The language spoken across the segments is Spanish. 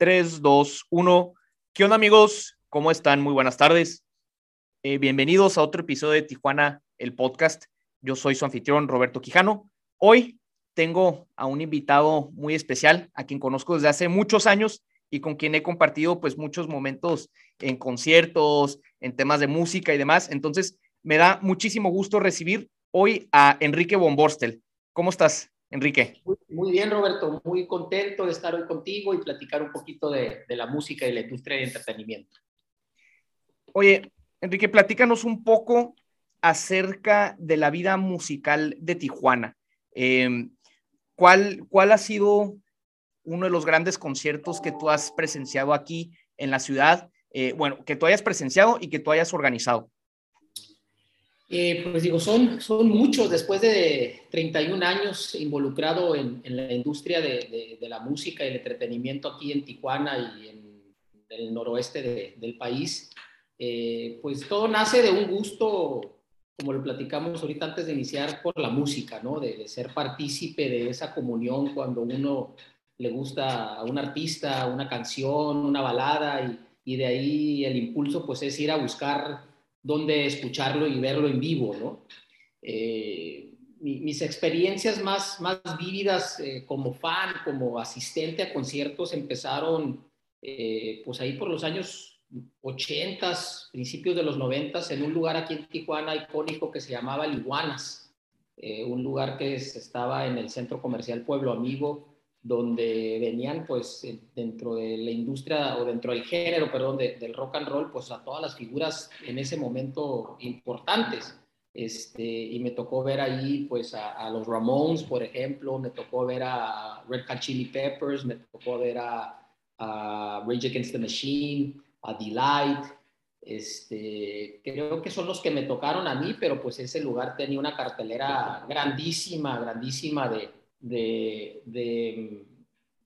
3, 2, 1. ¿Qué onda amigos? ¿Cómo están? Muy buenas tardes. Eh, bienvenidos a otro episodio de Tijuana, el podcast. Yo soy su anfitrión, Roberto Quijano. Hoy tengo a un invitado muy especial, a quien conozco desde hace muchos años y con quien he compartido pues muchos momentos en conciertos, en temas de música y demás. Entonces, me da muchísimo gusto recibir hoy a Enrique Bomborstel. ¿Cómo estás? Enrique. Muy, bien, Roberto. Muy contento de estar hoy contigo y platicar un poquito de, la música y la industria de entretenimiento. Oye, Enrique, platícanos un poco acerca de la vida musical de Tijuana. Em, ¿cuál, ¿Cuál ha sido uno de los grandes conciertos que tú has presenciado aquí en la ciudad? Eh, bueno, que tú hayas presenciado y que tú hayas organizado. Eh, pues digo, son, son muchos después de 31 años involucrado en, la industria de, la música y el entretenimiento aquí en Tijuana y en, el noroeste del país. Eh, pues todo nace de un gusto, como lo platicamos ahorita antes de iniciar, por la música, ¿no? De, ser partícipe de esa comunión cuando uno le gusta a un artista, una canción, una balada y, y de ahí el impulso pues es ir a buscar donde escucharlo y verlo en vivo, ¿no? Eh, mis experiencias más, más vívidas eh, como fan, como asistente a conciertos empezaron eh, pues ahí por los años 80, principios de los 90, en un lugar aquí en Tijuana icónico que se llamaba Liguanas, un lugar que estaba en el centro comercial Pueblo Amigo, donde venían pues dentro de la industria o dentro del género, perdón, del rock and roll, pues a todas las figuras en ese momento importantes. Este, y me tocó ver ahí pues a, los Ramones, por ejemplo, me tocó ver a Red Hot Chili Peppers, me tocó ver a, Rage Against the Machine, a Delight, este, creo que son los que me tocaron a mí, pero pues ese lugar tenía una cartelera grandísima, grandísima de, de,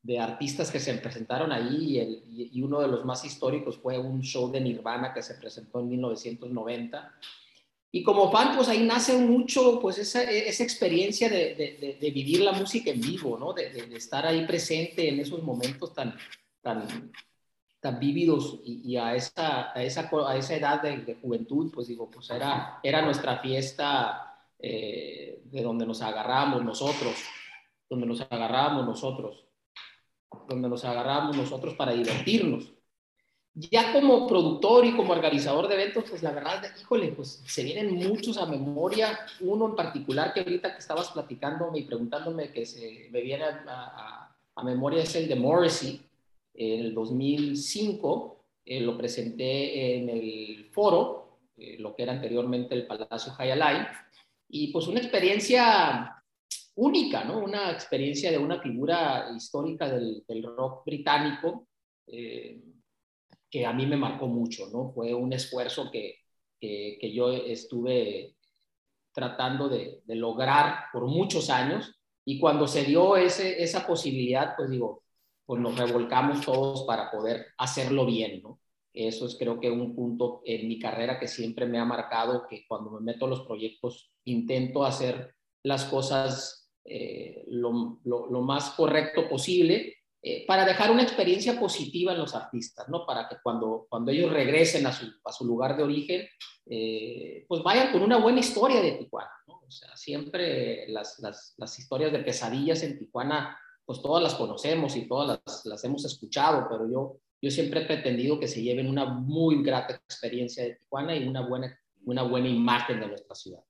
de, artistas que se presentaron ahí y, uno de los más históricos fue un show de Nirvana que se presentó en 1990. Y como fan, pues ahí nace mucho pues esa, esa experiencia de, de, vivir la música en vivo, ¿no? De, estar ahí presente en esos momentos tan, tan, tan vívidos y, a, esa, a, esa, a esa edad de, juventud, pues digo, pues era, era nuestra fiesta eh, de donde nos agarramos nosotros donde nos agarrábamos nosotros, donde nos agarrábamos nosotros para divertirnos. Ya como productor y como organizador de eventos, pues la verdad, híjole, pues se vienen muchos a memoria. Uno en particular que ahorita que estabas platicándome y preguntándome que se me viene a, memoria es el de Morrissey. En el 2005 eh, lo presenté en el foro, eh, lo que era anteriormente el Palacio Hayalay, y pues una experiencia única, ¿no? Una experiencia de una figura histórica del, rock británico eh, que a mí me marcó mucho, ¿no? Fue un esfuerzo que, que, yo estuve tratando de, lograr por muchos años y cuando se dio ese, esa posibilidad, pues digo, pues nos revolcamos todos para poder hacerlo bien, ¿no? Eso es creo que un punto en mi carrera que siempre me ha marcado, que cuando me meto a los proyectos intento hacer las cosas eh, lo, más correcto posible eh, para dejar una experiencia positiva en los artistas, ¿no? Para que cuando, cuando ellos regresen a su, lugar de origen, eh, pues vayan con una buena historia de Tijuana. O sea, siempre las, las, las, historias de pesadillas en Tijuana, pues todas las conocemos y todas las, las hemos escuchado, pero yo, yo siempre he pretendido que se lleven una muy grata experiencia de Tijuana y una buena, una buena imagen de nuestra ciudad.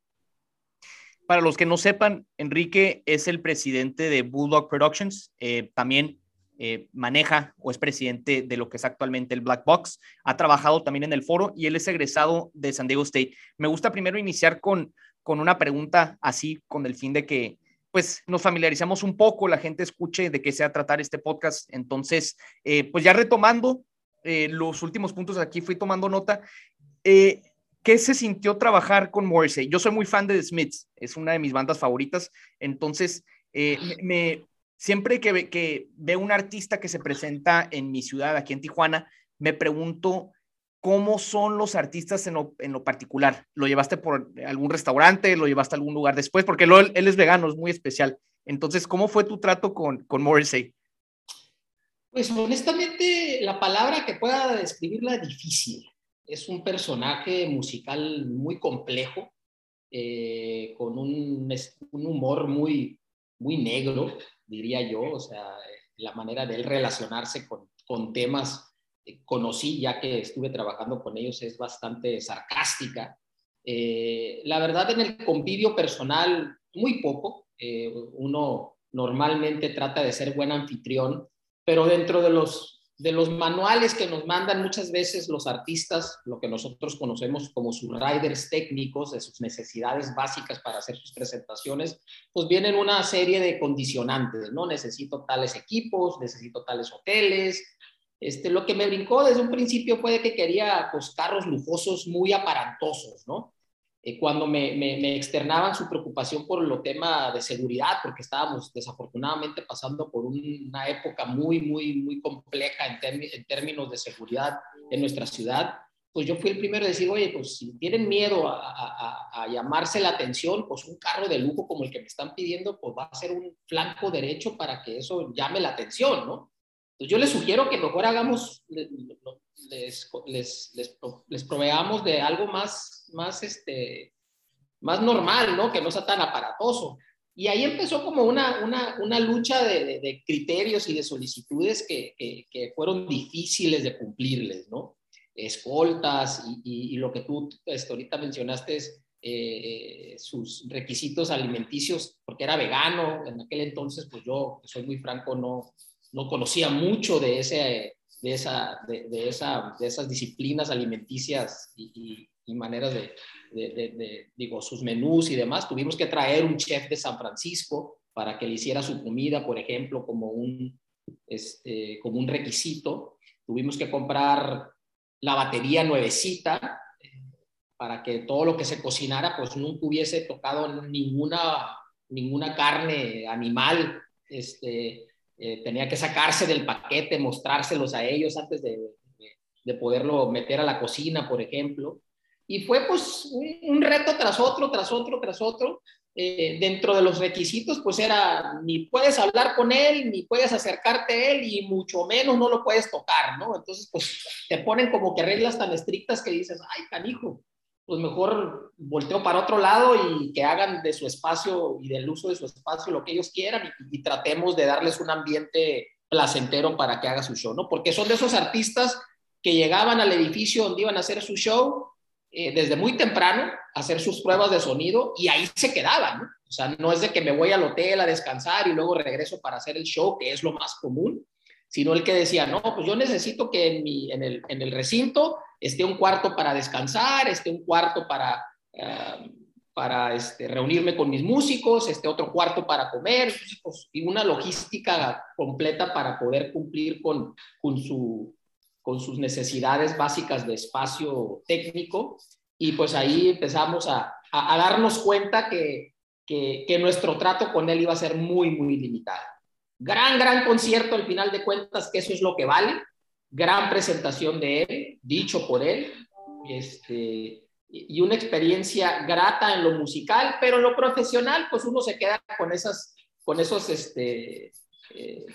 Para los que no sepan, Enrique es el presidente de Bulldog Productions, eh, también eh, maneja o es presidente de lo que es actualmente el Black Box, ha trabajado también en el foro y él es egresado de San Diego State. Me gusta primero iniciar con, con una pregunta así, con el fin de que pues nos familiarizamos un poco, la gente escuche de qué se va tratar este podcast. Entonces, eh, pues ya retomando los últimos puntos aquí, fui tomando nota. ¿Qué se sintió trabajar con Morrissey? Yo soy muy fan de The Smiths, es una de mis bandas favoritas, entonces eh, me, siempre que, que veo un artista que se presenta en mi ciudad, aquí en Tijuana, me pregunto cómo son los artistas en lo, particular. ¿Lo llevaste por algún restaurante? ¿Lo llevaste a algún lugar después? Porque él, es vegano, es muy especial. Entonces, ¿cómo fue tu trato con, con Morrissey? Pues honestamente, la palabra que pueda describirla es difícil. Es un personaje musical muy complejo, eh, con un, un, humor muy, muy negro, diría yo, o sea, la manera de él relacionarse con, con temas eh, conocí ya que estuve trabajando con ellos es bastante sarcástica. Eh, la verdad en el convivio personal, muy poco. uno normalmente trata de ser buen anfitrión, pero dentro de los de los manuales que nos mandan muchas veces los artistas, lo que nosotros conocemos como sus riders técnicos, de sus necesidades básicas para hacer sus presentaciones, pues vienen una serie de condicionantes, ¿no? Necesito tales equipos, necesito tales hoteles. Este, lo que me brincó desde un principio fue que quería pues, lujosos muy aparantosos, ¿no? Eh, cuando me, externaban su preocupación por lo tema de seguridad, porque estábamos desafortunadamente pasando por una época muy, muy, muy compleja en, términos de seguridad en nuestra ciudad, pues yo fui el primero a decir, oye, pues si tienen miedo a, a, llamarse la atención, pues un carro de lujo como el que me están pidiendo, pues va a ser un flanco derecho para que eso llame la atención, ¿no? Yo les sugiero que mejor hagamos, les, les, les, proveamos de algo más, más, este, más normal, ¿no? Que no sea tan aparatoso. Y ahí empezó como una, una, una lucha de, de, criterios y de solicitudes que, que, fueron difíciles de cumplirles, ¿no? Escoltas y, y, lo que tú este, ahorita mencionaste es eh, sus requisitos alimenticios, porque era vegano, en aquel entonces, pues yo, soy muy franco, no, no conocía mucho de, ese, de, esa, de, esa, de esas disciplinas alimenticias y, maneras de, digo, sus menús y demás. Tuvimos que traer un chef de San Francisco para que le hiciera su comida, por ejemplo, como un, este, como un requisito. Tuvimos que comprar la batería nuevecita eh, para que todo lo que se cocinara pues nunca hubiese tocado ninguna, ninguna carne animal este, eh, tenía que sacarse del paquete, mostrárselos a ellos antes de, de, poderlo meter a la cocina, por ejemplo. Y fue pues un, reto tras otro, tras otro, tras otro. Eh, dentro de los requisitos, pues era ni puedes hablar con él, ni puedes acercarte a él, y mucho menos no lo puedes tocar, ¿no? Entonces, pues te ponen como que reglas tan estrictas que dices, ay, canijo, pues mejor volteo para otro lado y que hagan de su espacio y del uso de su espacio lo que ellos quieran y, tratemos de darles un ambiente placentero para que haga su show, ¿no? Porque son de esos artistas que llegaban al edificio donde iban a hacer su show eh, desde muy temprano a hacer sus pruebas de sonido y ahí se quedaban, ¿no? O sea, no es de que me voy al hotel a descansar y luego regreso para hacer el show, que es lo más común, sino el que decía, no, pues yo necesito que en, mi, en, el, en el recinto esté un cuarto para descansar, esté un cuarto para, eh, para este, reunirme con mis músicos, este otro cuarto para comer, pues, y una logística completa para poder cumplir con, con, su, con sus necesidades básicas de espacio técnico. Y pues ahí empezamos a, a, darnos cuenta que, que, que nuestro trato con él iba a ser muy, muy limitado. Gran, gran concierto al final de cuentas, que eso es lo que vale gran presentación de él, dicho por él, este, y una experiencia grata en lo musical, pero en lo profesional, pues uno se queda con, esas, con esos este, eh,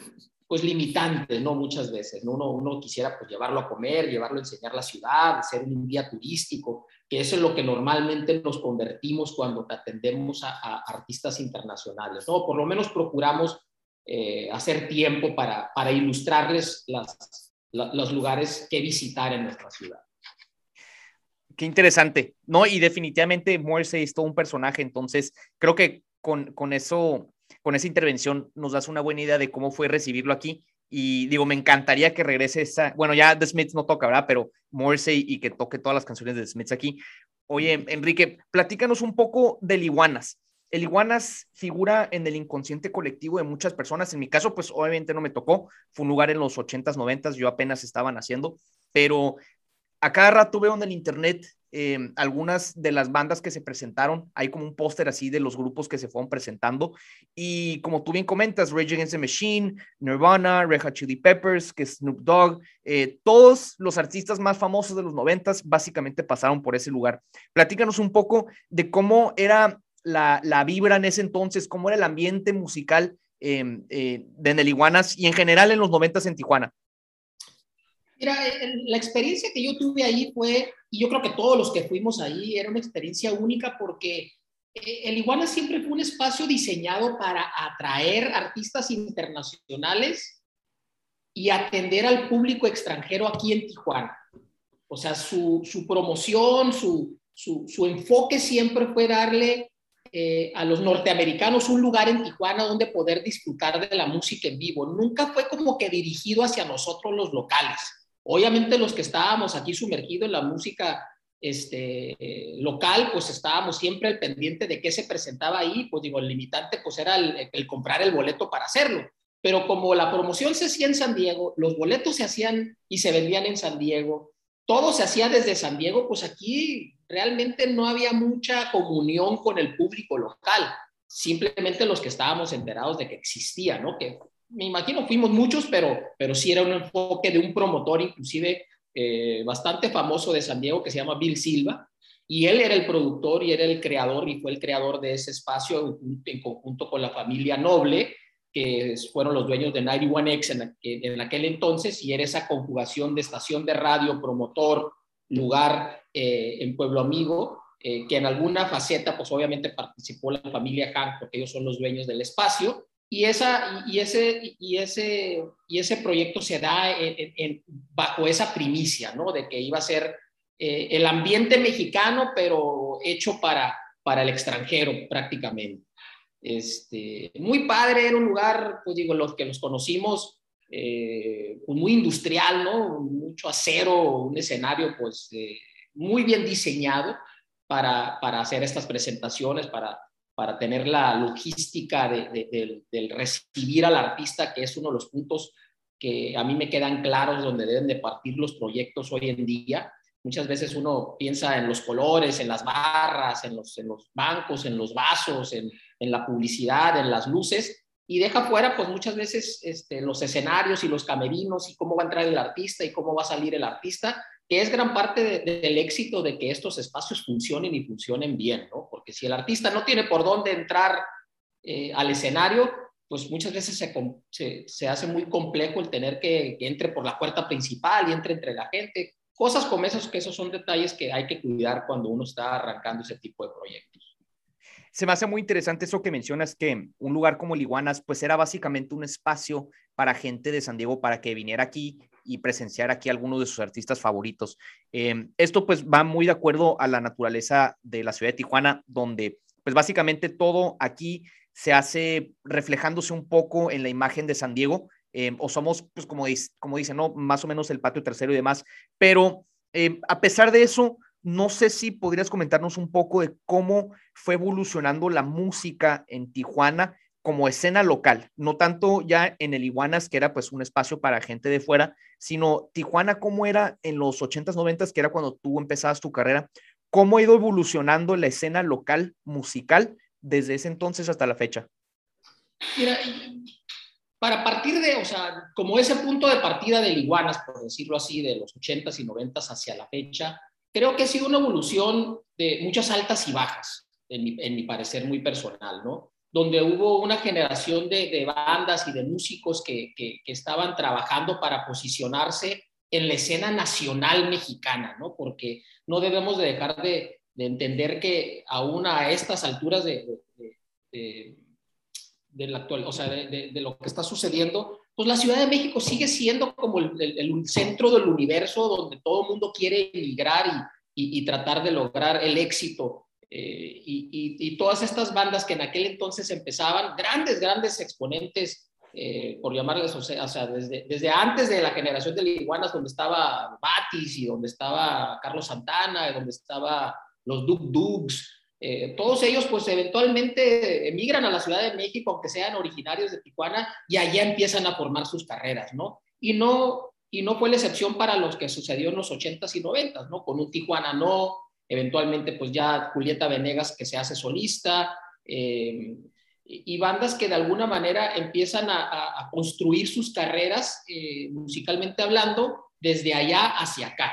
pues limitantes, ¿no? Muchas veces, ¿no? Uno, uno quisiera pues llevarlo a comer, llevarlo a enseñar la ciudad, ser un guía turístico, que eso es lo que normalmente nos convertimos cuando atendemos a, artistas internacionales, ¿no? Por lo menos procuramos eh, hacer tiempo para, para ilustrarles las, los lugares que visitar en nuestra ciudad. Qué interesante, ¿no? Y definitivamente Morrissey es todo un personaje, entonces creo que con, con eso, con esa intervención nos das una buena idea de cómo fue recibirlo aquí. Y digo, me encantaría que regrese esa, bueno, ya The Smiths no toca, ¿verdad? Pero Morrissey y que toque todas las canciones de The Smiths aquí. Oye, Enrique, platícanos un poco de Iguanas el iguanas figura en el inconsciente colectivo de muchas personas. En mi caso, pues obviamente no me tocó. Fue un lugar en los 80s, 90s, yo apenas estaba naciendo, pero a cada rato veo en el internet em, algunas de las bandas que se presentaron. Hay como un póster así de los grupos que se fueron presentando. Y como tú bien comentas, Rage Against the Machine, Nirvana, Red Hot Chili Peppers, que Snoop Dogg, eh, todos los artistas más famosos de los 90s básicamente pasaron por ese lugar. Platícanos un poco de cómo era la, vibra en ese entonces, cómo era el ambiente musical em, eh, de y en general en los noventas en Tijuana? Mira, la experiencia que yo tuve ahí fue, y yo creo que todos los que fuimos ahí, era una experiencia única porque eh, el Iguana siempre fue un espacio diseñado para atraer artistas internacionales y atender al público extranjero aquí en Tijuana. O sea, su, promoción, su, su, enfoque siempre fue darle eh, a los norteamericanos un lugar en Tijuana donde poder disfrutar de la música en vivo. Nunca fue como que dirigido hacia nosotros los locales. Obviamente los que estábamos aquí sumergidos en la música este, local, pues estábamos siempre al pendiente de qué se presentaba ahí, pues digo, el limitante pues era el, comprar el boleto para hacerlo. Pero como la promoción se hacía en San Diego, los boletos se hacían y se vendían en San Diego, todo se hacía desde San Diego, pues aquí realmente no había mucha comunión con el público local, simplemente los que estábamos enterados de que existía, ¿no? Que me imagino fuimos muchos, pero, pero sí era un enfoque de un promotor, inclusive eh, bastante famoso de San Diego, que se llama Bill Silva, y él era el productor y era el creador y fue el creador de ese espacio en, conjunto con la familia Noble, que fueron los dueños de 91X en, en aquel entonces, y era esa conjugación de estación de radio, promotor, lugar eh, en Pueblo Amigo, eh, que en alguna faceta, pues obviamente participó la familia Hank, porque ellos son los dueños del espacio, y, esa, y, ese, y, ese, y ese proyecto se da en, bajo esa primicia, ¿no? De que iba a ser eh, el ambiente mexicano, pero hecho para, para el extranjero prácticamente. Este, muy padre, era un lugar, pues digo, los que los conocimos, eh, muy industrial, ¿no? Mucho acero, un escenario pues eh, muy bien diseñado para, para hacer estas presentaciones, para para tener la logística de, del recibir al artista, que es uno de los puntos que a mí me quedan claros donde deben de partir los proyectos hoy en día. Muchas veces uno piensa en los colores, en las barras, en los, en los bancos, en los vasos, en, en, la publicidad, en las luces, y deja fuera pues muchas veces este, los escenarios y los camerinos y cómo va a entrar el artista y cómo va a salir el artista, que es gran parte del éxito de que estos espacios funcionen y funcionen bien, ¿no? Porque si el artista no tiene por dónde entrar eh, al escenario, pues muchas veces se, se, hace muy complejo el tener que, que, entre por la puerta principal y entre entre la gente. Cosas como esos, que esos son detalles que hay que cuidar cuando uno está arrancando ese tipo de proyectos. Se me hace muy interesante eso que mencionas, que un lugar como Liguanas, pues era básicamente un espacio para gente de San Diego para que viniera aquí y presenciar aquí algunos de sus artistas favoritos. Em, esto pues va muy de acuerdo a la naturaleza de la ciudad de Tijuana, donde pues básicamente todo aquí se hace reflejándose un poco en la imagen de San Diego, em, o somos pues como, como dicen, ¿no? Más o menos el patio tercero y demás, pero em, a pesar de eso, no sé si podrías comentarnos un poco de cómo fue evolucionando la música en Tijuana como escena local, no tanto ya en el Iguanas, que era pues un espacio para gente de fuera, sino Tijuana, cómo era en los 80s, 90s, que era cuando tú empezabas tu carrera, cómo ha ido evolucionando la escena local musical desde ese entonces hasta la fecha. Mira, para partir de, o sea, como ese punto de partida del Iguanas, por decirlo así, de los 80s y 90s hacia la fecha, creo que ha sido una evolución de muchas altas y bajas, en mi, en mi parecer muy personal, ¿no? donde hubo una generación de, bandas y de músicos que, estaban trabajando para posicionarse en la escena nacional mexicana, ¿no? Porque no debemos de dejar de, entender que aún a estas alturas de, la actual, o sea, de, lo que está sucediendo, pues la Ciudad de México sigue siendo como el, centro del universo donde todo el mundo quiere emigrar y tratar de lograr el éxito eh, y, todas estas bandas que en aquel entonces empezaban, grandes, grandes exponentes, eh, por llamarles, o sea, desde, desde, antes de la generación de Iguanas, donde estaba Batis y donde estaba Carlos Santana, donde estaba los Duk Dugs, eh, todos ellos pues eventualmente emigran a la Ciudad de México, aunque sean originarios de Tijuana, y allá empiezan a formar sus carreras, ¿no? Y no, y no fue la excepción para los que sucedió en los 80s y 90s, ¿no? Con un Tijuana no, eventualmente pues ya Julieta Venegas que se hace solista, eh, y bandas que de alguna manera empiezan a, construir sus carreras eh, musicalmente hablando desde allá hacia acá.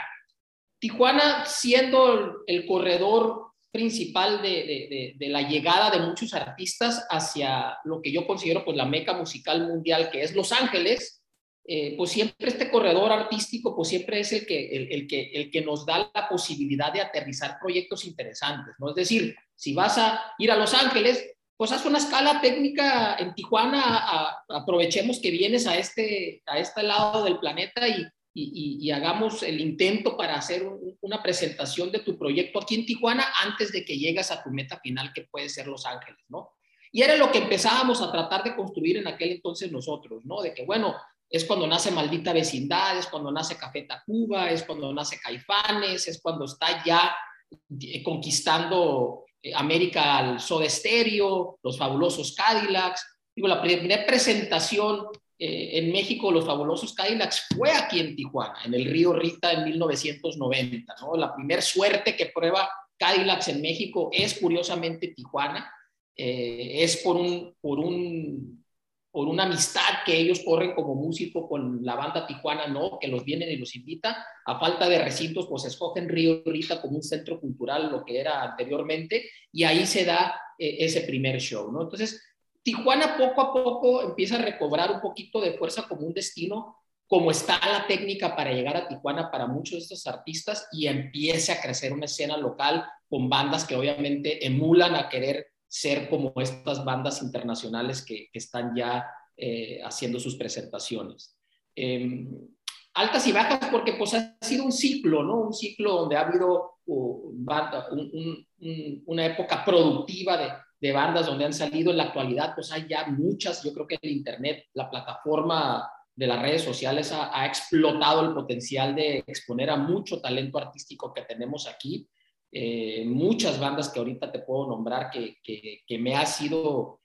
Tijuana siendo el corredor principal de, la llegada de muchos artistas hacia lo que yo considero pues la meca musical mundial que es Los Ángeles, eh, pues siempre este corredor artístico pues siempre es el que, el, que, el que nos da la posibilidad de aterrizar proyectos interesantes, ¿no? Es decir, si vas a ir a Los Ángeles, pues haz una escala técnica en Tijuana, aprovechemos que vienes a este, a este lado del planeta y, y, hagamos el intento para hacer una presentación de tu proyecto aquí en Tijuana antes de que llegas a tu meta final que puede ser Los Ángeles, ¿no? Y era lo que empezábamos a tratar de construir en aquel entonces nosotros, ¿no? De que, bueno, es cuando nace Maldita Vecindad, es cuando nace Café Tacuba, es cuando nace Caifanes, es cuando está ya eh, conquistando eh, América al Soda los fabulosos Cadillacs. Digo, la primera presentación eh, en México, los fabulosos Cadillacs fue aquí en Tijuana, en el río Rita en 1990. ¿no? La primera suerte que prueba Cadillacs en México es curiosamente Tijuana. Eh, es por, un, por, un, por una amistad que ellos corren como músico con la banda Tijuana, ¿no? Que los vienen y los invita. A falta de recintos, pues escogen Río Rita como un centro cultural, lo que era anteriormente, y ahí se da eh, ese primer show, ¿no? Entonces, Tijuana poco a poco empieza a recobrar un poquito de fuerza como un destino, como está la técnica para llegar a Tijuana para muchos de estos artistas y empiece a crecer una escena local con bandas que obviamente emulan a querer ser como estas bandas internacionales que, están ya eh, haciendo sus presentaciones. Em, altas y bajas porque pues ha sido un ciclo, ¿no? Un ciclo donde ha habido una época productiva de, de bandas donde han salido en la actualidad, pues hay ya muchas, yo creo que el Internet, la plataforma de las redes sociales ha, explotado el potencial de exponer a mucho talento artístico que tenemos aquí. Eh, muchas bandas que ahorita te puedo nombrar que, que, me ha sido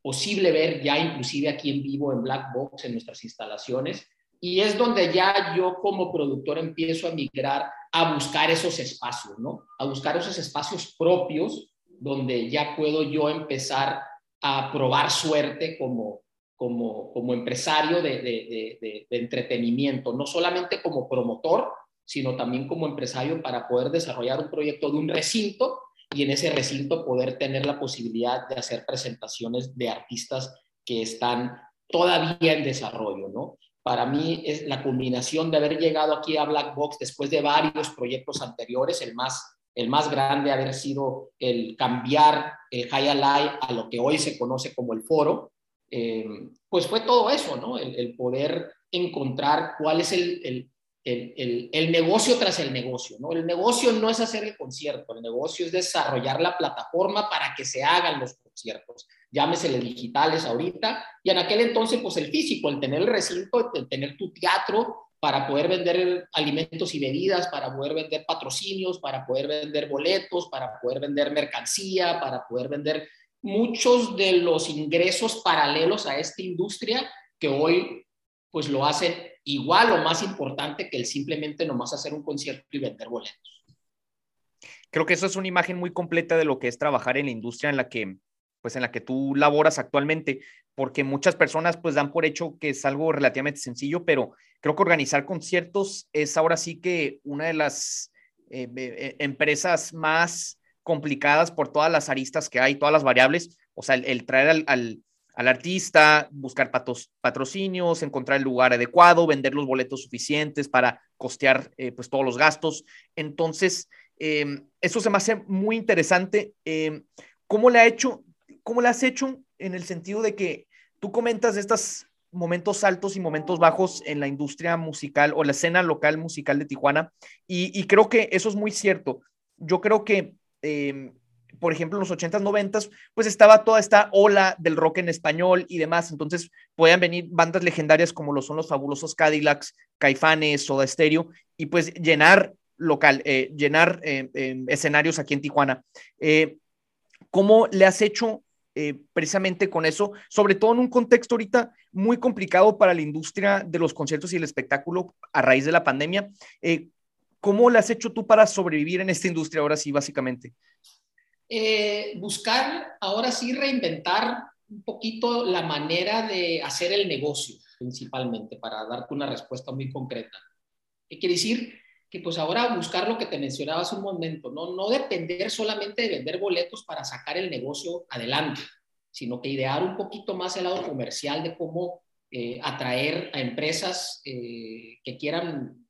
posible ver ya inclusive aquí en vivo en Black Box, en nuestras instalaciones. Y es donde ya yo como productor empiezo a migrar a buscar esos espacios, ¿no? A buscar esos espacios propios donde ya puedo yo empezar a probar suerte como, como, como empresario de, de, de, entretenimiento, no solamente como promotor, sino también como empresario para poder desarrollar un proyecto de un recinto y en ese recinto poder tener la posibilidad de hacer presentaciones de artistas que están todavía en desarrollo, ¿no? Para mí es la combinación de haber llegado aquí a Black Box después de varios proyectos anteriores, el más el más grande haber sido el cambiar el High a lo que hoy se conoce como el foro, eh, pues fue todo eso, ¿no? El, poder encontrar cuál es el, el, el, negocio tras el negocio, ¿no? El negocio no es hacer el concierto, el negocio es desarrollar la plataforma para que se hagan los conciertos, llámesele digitales ahorita, y en aquel entonces, pues el físico, el tener el recinto, el tener tu teatro, para poder vender alimentos y bebidas, para poder vender patrocinios, para poder vender boletos, para poder vender mercancía, para poder vender muchos de los ingresos paralelos a esta industria que hoy pues lo hacen igual o más importante que el simplemente nomás hacer un concierto y vender boletos. Creo que eso es una imagen muy completa de lo que es trabajar en la industria en la que pues en la que tú laboras actualmente, porque muchas personas pues dan por hecho que es algo relativamente sencillo, pero creo que organizar conciertos es ahora sí que una de las eh, eh, empresas más complicadas por todas las aristas que hay, todas las variables, o sea, el, traer al, artista, buscar patrocinios, encontrar el lugar adecuado, vender los boletos suficientes para costear eh, pues todos los gastos. Entonces, eso se me hace muy interesante. ¿Cómo le ha hecho? ¿Cómo le has hecho en el sentido de que tú comentas estos momentos altos y momentos bajos en la industria musical o la escena local musical de Tijuana? Y, creo que eso es muy cierto. Yo creo que, em, por ejemplo, en los 80s, 90s, pues estaba toda esta ola del rock en español y demás. Entonces, podían venir bandas legendarias como lo son los fabulosos Cadillacs, Caifanes, Soda Stereo, y pues llenar local, eh, llenar eh, em, escenarios aquí en Tijuana. Eh, ¿Cómo le has hecho eh, precisamente con eso, sobre todo en un contexto ahorita muy complicado para la industria de los conciertos y el espectáculo a raíz de la pandemia. Eh, ¿Cómo le has hecho tú para sobrevivir en esta industria ahora sí, básicamente? Eh, buscar, ahora sí, reinventar un poquito la manera de hacer el negocio, principalmente, para darte una respuesta muy concreta. ¿Qué quiere decir? Que pues ahora buscar lo que te mencionaba hace un momento, ¿no? no depender solamente de vender boletos para sacar el negocio adelante, sino que idear un poquito más el lado comercial de cómo eh, atraer a empresas eh, que quieran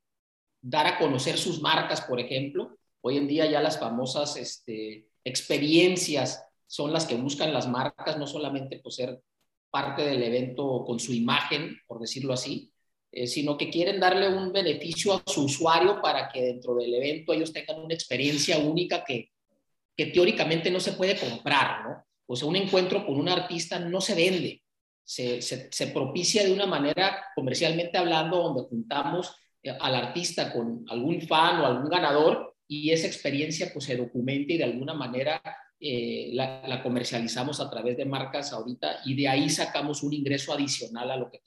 dar a conocer sus marcas, por ejemplo. Hoy en día ya las famosas este, experiencias son las que buscan las marcas, no solamente por ser parte del evento con su imagen, por decirlo así, eh, sino que quieren darle un beneficio a su usuario para que dentro del evento ellos tengan una experiencia única que, que teóricamente no se puede comprar, ¿no? O sea, un encuentro con un artista no se vende, se, se, propicia de una manera comercialmente hablando, donde juntamos eh, al artista con algún fan o algún ganador y esa experiencia pues se documenta y de alguna manera eh, la, comercializamos a través de marcas ahorita y de ahí sacamos un ingreso adicional a lo que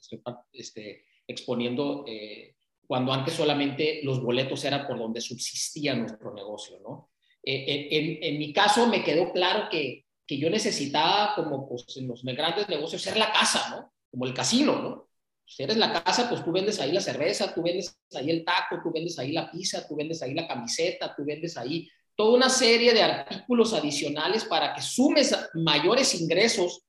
este, exponiendo eh, cuando antes solamente los boletos eran por donde subsistía nuestro negocio, ¿no? Eh, en, mi caso me quedó claro que, que yo necesitaba, como pues, en los grandes negocios, ser la casa, ¿no? Como el casino, ¿no? Si eres la casa, pues tú vendes ahí la cerveza, tú vendes ahí el taco, tú vendes ahí la pizza, tú vendes ahí la camiseta, tú vendes ahí toda una serie de artículos adicionales para que sumes mayores ingresos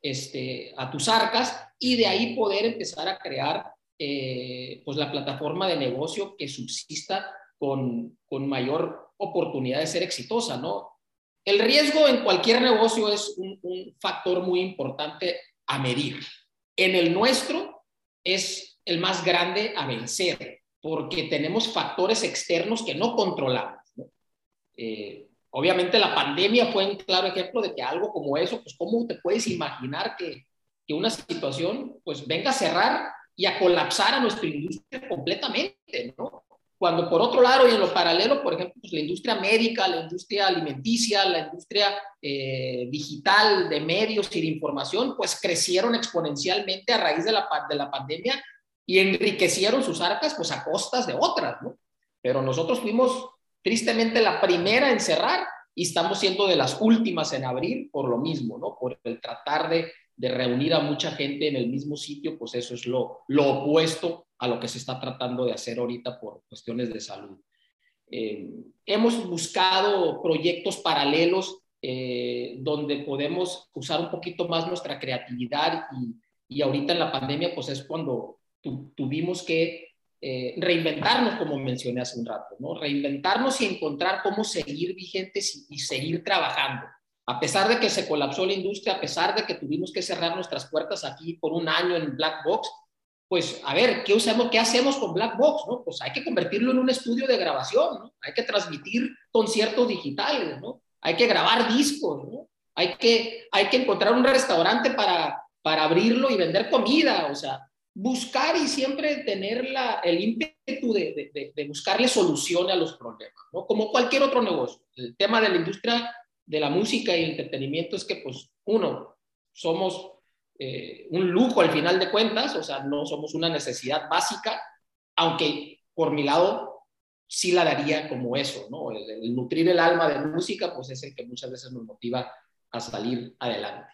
este, a tus arcas y de ahí poder empezar a crear eh, pues la plataforma de negocio que subsista con, con, mayor oportunidad de ser exitosa, ¿no? El riesgo en cualquier negocio es un, un factor muy importante a medir. En el nuestro es el más grande a vencer, porque tenemos factores externos que no controlamos. ¿no? Eh, obviamente la pandemia fue un claro ejemplo de que algo como eso, pues cómo te puedes imaginar que, que una situación pues venga a cerrar y a colapsar a nuestra industria completamente, ¿no? Cuando por otro lado y en lo paralelo, por ejemplo, pues la industria médica, la industria alimenticia, la industria eh, digital de medios y de información, pues crecieron exponencialmente a raíz de la, de la pandemia y enriquecieron sus arcas pues a costas de otras, ¿no? Pero nosotros fuimos tristemente la primera en cerrar y estamos siendo de las últimas en abrir por lo mismo, ¿no? Por el tratar de de reunir a mucha gente en el mismo sitio, pues eso es lo, lo opuesto a lo que se está tratando de hacer ahorita por cuestiones de salud. Eh, hemos buscado proyectos paralelos eh, donde podemos usar un poquito más nuestra creatividad y, y ahorita en la pandemia pues es cuando tuvimos que eh, reinventarnos, como mencioné hace un rato, ¿no? reinventarnos y encontrar cómo seguir vigentes y seguir trabajando a pesar de que se colapsó la industria, a pesar de que tuvimos que cerrar nuestras puertas aquí por un año en Black Box, pues a ver, ¿qué, usamos, qué hacemos con Black Box? ¿no? Pues hay que convertirlo en un estudio de grabación, ¿no? hay que transmitir conciertos digitales, ¿no? hay que grabar discos, ¿no? hay, que, hay que encontrar un restaurante para, para abrirlo y vender comida, o sea, buscar y siempre tener la, el ímpetu de, de, de, buscarle solución a los problemas, ¿no? como cualquier otro negocio. El tema de la industria de la música y el entretenimiento es que, pues, uno, somos eh, un lujo al final de cuentas, o sea, no somos una necesidad básica, aunque por mi lado sí la daría como eso, ¿no? El, nutrir el alma de música, pues es el que muchas veces nos motiva a salir adelante.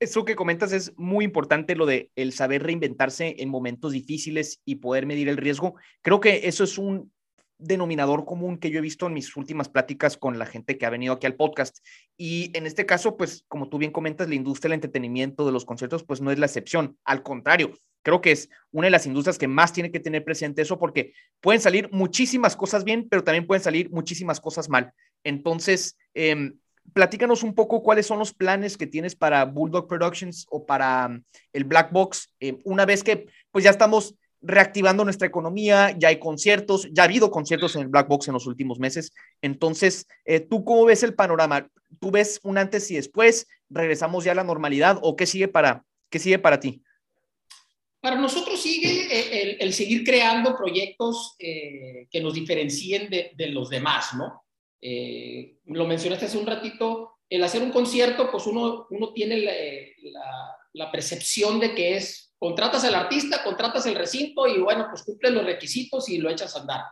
Eso que comentas es muy importante, lo de el saber reinventarse en momentos difíciles y poder medir el riesgo. Creo que eso es un denominador común que yo he visto en mis últimas pláticas con la gente que ha venido aquí al podcast. Y en este caso, pues como tú bien comentas, la industria del entretenimiento, de los conciertos, pues no es la excepción. Al contrario, creo que es una de las industrias que más tiene que tener presente eso porque pueden salir muchísimas cosas bien, pero también pueden salir muchísimas cosas mal. Entonces, em, platícanos un poco cuáles son los planes que tienes para Bulldog Productions o para mm, el Black Box, eh, una vez que pues ya estamos reactivando nuestra economía, ya hay conciertos, ya ha habido conciertos en el Black Box en los últimos meses. Entonces, eh, ¿tú cómo ves el panorama? ¿Tú ves un antes y después? ¿Regresamos ya a la normalidad o qué sigue para, qué sigue para ti? Para nosotros sigue eh, el, seguir creando proyectos eh, que nos diferencien de, los demás, ¿no? lo mencionaste hace un ratito, el hacer un concierto, pues uno, uno tiene la percepción de que es Contratas al artista, contratas el recinto y bueno, pues cumple los requisitos y lo echas a andar.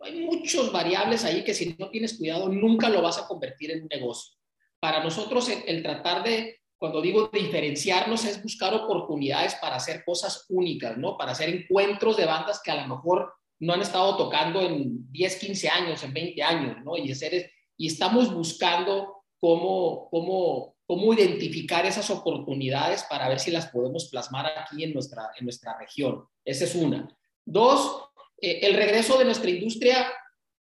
Hay muchos variables ahí que si no tienes cuidado nunca lo vas a convertir en un negocio. Para nosotros el, tratar de, cuando digo diferenciarnos, es buscar oportunidades para hacer cosas únicas, ¿no? Para hacer encuentros de bandas que a lo mejor no han estado tocando en 10, 15 años, en 20 años, ¿no? Y, y estamos buscando cómo, cómo, cómo identificar esas oportunidades para ver si las podemos plasmar aquí en nuestra, en nuestra región. Esa es una. Dos, eh, el regreso de nuestra industria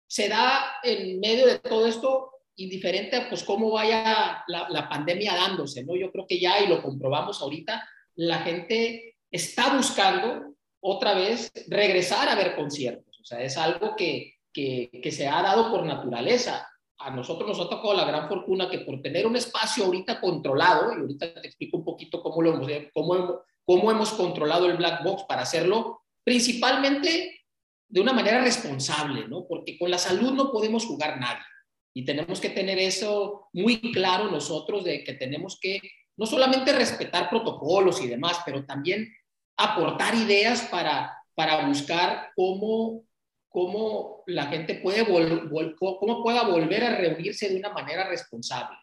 se da en medio de todo esto indiferente a pues, cómo vaya la, la, pandemia dándose, ¿no? Yo creo que ya, y lo comprobamos ahorita, la gente está buscando otra vez regresar a ver conciertos. O sea, es algo que, que, que se ha dado por naturaleza. A nosotros nos ha tocado la gran fortuna que por tener un espacio ahorita controlado, y ahorita te explico un poquito cómo, lo hemos, cómo, cómo hemos controlado el black box para hacerlo, principalmente de una manera responsable, ¿no? Porque con la salud no podemos jugar nadie. Y tenemos que tener eso muy claro nosotros de que tenemos que no solamente respetar protocolos y demás, pero también aportar ideas para, para buscar cómo, cómo la gente puede cómo pueda volver a reunirse de una manera responsable.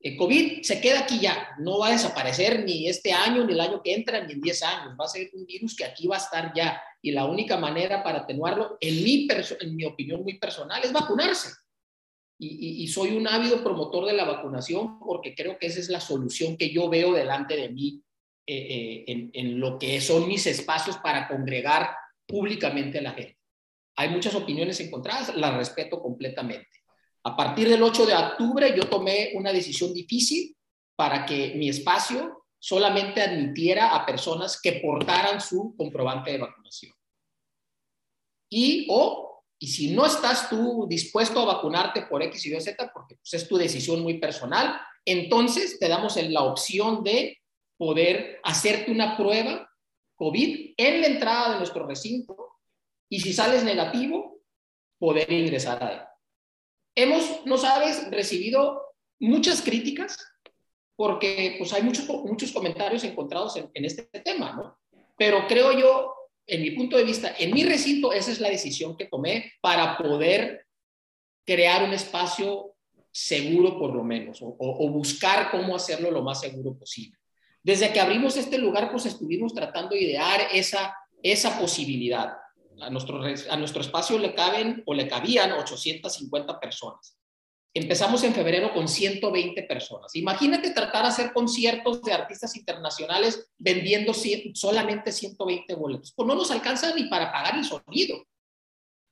El COVID se queda aquí ya, no va a desaparecer ni este año, ni el año que entra, ni en 10 años. Va a ser un virus que aquí va a estar ya. Y la única manera para atenuarlo, en mi, en mi opinión muy personal, es vacunarse. Y, soy un ávido promotor de la vacunación porque creo que esa es la solución que yo veo delante de mí eh, eh, en, lo que son mis espacios para congregar públicamente a la gente. Hay muchas opiniones encontradas, las respeto completamente. A partir del 8 de octubre yo tomé una decisión difícil para que mi espacio solamente admitiera a personas que portaran su comprobante de vacunación. Y o y si no estás tú dispuesto a vacunarte por X y Y, Z, porque pues, es tu decisión muy personal, entonces te damos la opción de poder hacerte una prueba COVID en la entrada de nuestro recinto y si sales negativo, poder ingresar a él. Hemos, no sabes, recibido muchas críticas porque pues hay muchos, muchos comentarios encontrados en, en este tema, ¿no? Pero creo yo en mi punto de vista, en mi recinto, esa es la decisión que tomé para poder crear un espacio seguro por lo menos, o, buscar cómo hacerlo lo más seguro posible. Desde que abrimos este lugar, pues estuvimos tratando de idear esa, esa posibilidad. A nuestro, a nuestro espacio le caben o le cabían 850 personas. Empezamos en febrero con 120 personas. Imagínate tratar de hacer conciertos de artistas internacionales vendiendo solamente 120 boletos. Pues no nos alcanza ni para pagar el sonido.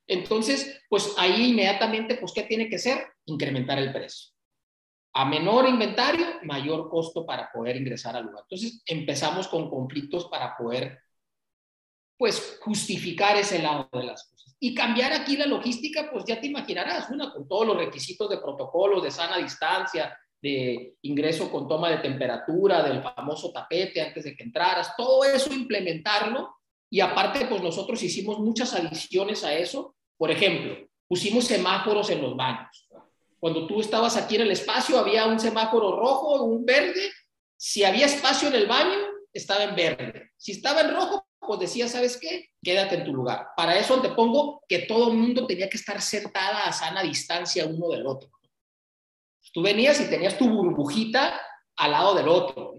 Entonces, pues ahí inmediatamente, pues, ¿qué tiene que ser? Incrementar el precio. A menor inventario, mayor costo para poder ingresar al lugar. Entonces, empezamos con conflictos para poder, pues, justificar ese lado de las cosas. Y cambiar aquí la logística, pues ya te imaginarás, una con todos los requisitos de protocolo, de sana distancia, de ingreso con toma de temperatura, del famoso tapete antes de que entraras, todo eso implementarlo. Y aparte, pues nosotros hicimos muchas adiciones a eso. Por ejemplo, pusimos semáforos en los baños. Cuando tú estabas aquí en el espacio, había un semáforo rojo, un verde. Si había espacio en el baño, estaba en verde. Si estaba en rojo, pues decía, ¿sabes qué? Quédate en tu lugar. Para eso te pongo que todo el mundo tenía que estar sentada a sana distancia uno del otro. Tú venías y tenías tu burbujita al lado del otro.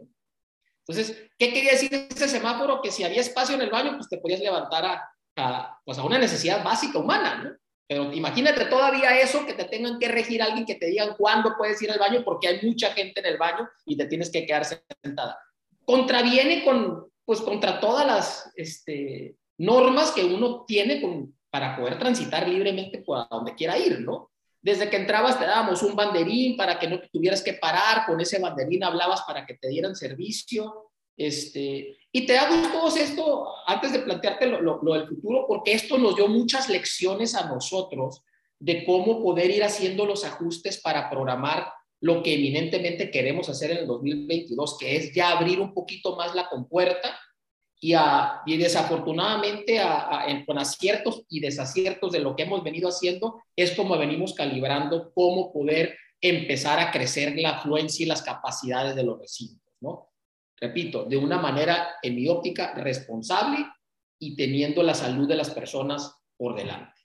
Entonces, ¿qué quería decir ese semáforo? Que si había espacio en el baño, pues te podías levantar a, pues a una necesidad básica humana, ¿no? Pero imagínate todavía eso, que te tengan que regir alguien que te digan cuándo puedes ir al baño, porque hay mucha gente en el baño y te tienes que quedar sentada. Contraviene con pues contra todas las este, normas que uno tiene para poder transitar libremente por donde quiera ir, ¿no? Desde que entrabas te dábamos un banderín para que no tuvieras que parar, con ese banderín hablabas para que te dieran servicio, este, y te hago todo esto antes de plantearte lo, del futuro, porque esto nos dio muchas lecciones a nosotros de cómo poder ir haciendo los ajustes para programar lo que eminentemente queremos hacer en el 2022, que es ya abrir un poquito más la compuerta y, a, y desafortunadamente a, con aciertos y desaciertos de lo que hemos venido haciendo, es como venimos calibrando cómo poder empezar a crecer la afluencia y las capacidades de los recintos, ¿no? Repito, de una manera, en mi óptica, responsable y teniendo la salud de las personas por delante.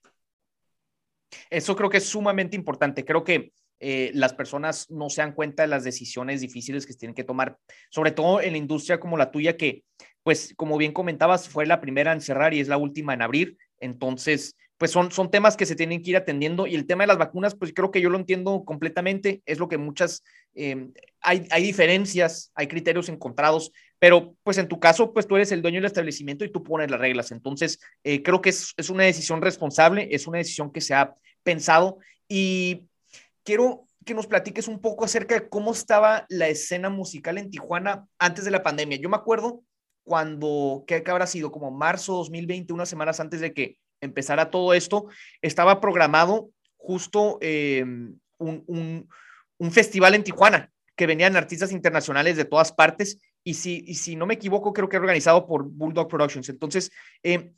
Eso creo que es sumamente importante. Creo que eh, las personas no se dan cuenta de las decisiones difíciles que tienen que tomar, sobre todo en la industria como la tuya, que, pues, como bien comentabas, fue la primera en cerrar y es la última en abrir. Entonces, pues son, son temas que se tienen que ir atendiendo y el tema de las vacunas, pues creo que yo lo entiendo completamente, es lo que muchas, em, hay, hay diferencias, hay criterios encontrados, pero pues en tu caso, pues tú eres el dueño del establecimiento y tú pones las reglas. Entonces, eh, creo que es, es, una decisión responsable, es una decisión que se ha pensado y quiero que nos platiques un poco acerca de cómo estaba la escena musical en Tijuana antes de la pandemia. Yo me acuerdo cuando, ¿qué, habrá sido? Como marzo 2020, unas semanas antes de que empezara todo esto, estaba programado justo em, un, festival en Tijuana, que venían artistas internacionales de todas partes, y si, no me equivoco, creo que organizado por Bulldog Productions. Entonces, eh,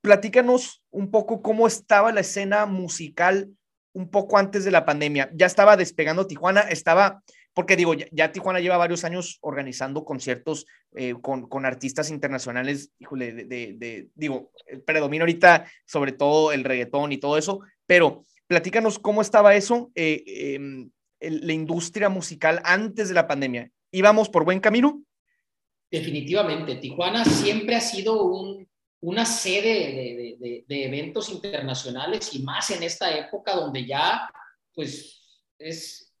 platícanos un poco cómo estaba la escena musical un poco antes de la pandemia. Ya estaba despegando Tijuana, estaba, porque digo, ya, Tijuana lleva varios años organizando conciertos eh, con, con, artistas internacionales, híjole, de, digo, predomina ahorita sobre todo el reggaetón y todo eso, pero platícanos cómo estaba eso, eh, em, la industria musical antes de la pandemia. ¿Íbamos por buen camino? Definitivamente, Tijuana siempre ha sido un una sede de, eventos internacionales y más en esta época donde ya pues es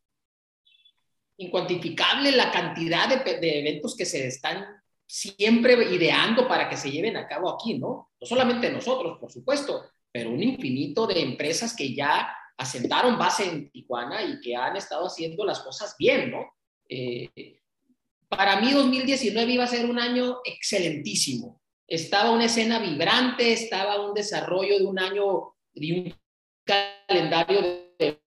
incuantificable la cantidad de, eventos que se están siempre ideando para que se lleven a cabo aquí, ¿no? No solamente nosotros, por supuesto, pero un infinito de empresas que ya asentaron base en Tijuana y que han estado haciendo las cosas bien, ¿no? Eh, para mí 2019 iba a ser un año excelentísimo estaba una escena vibrante, estaba un desarrollo de un año, de un calendario de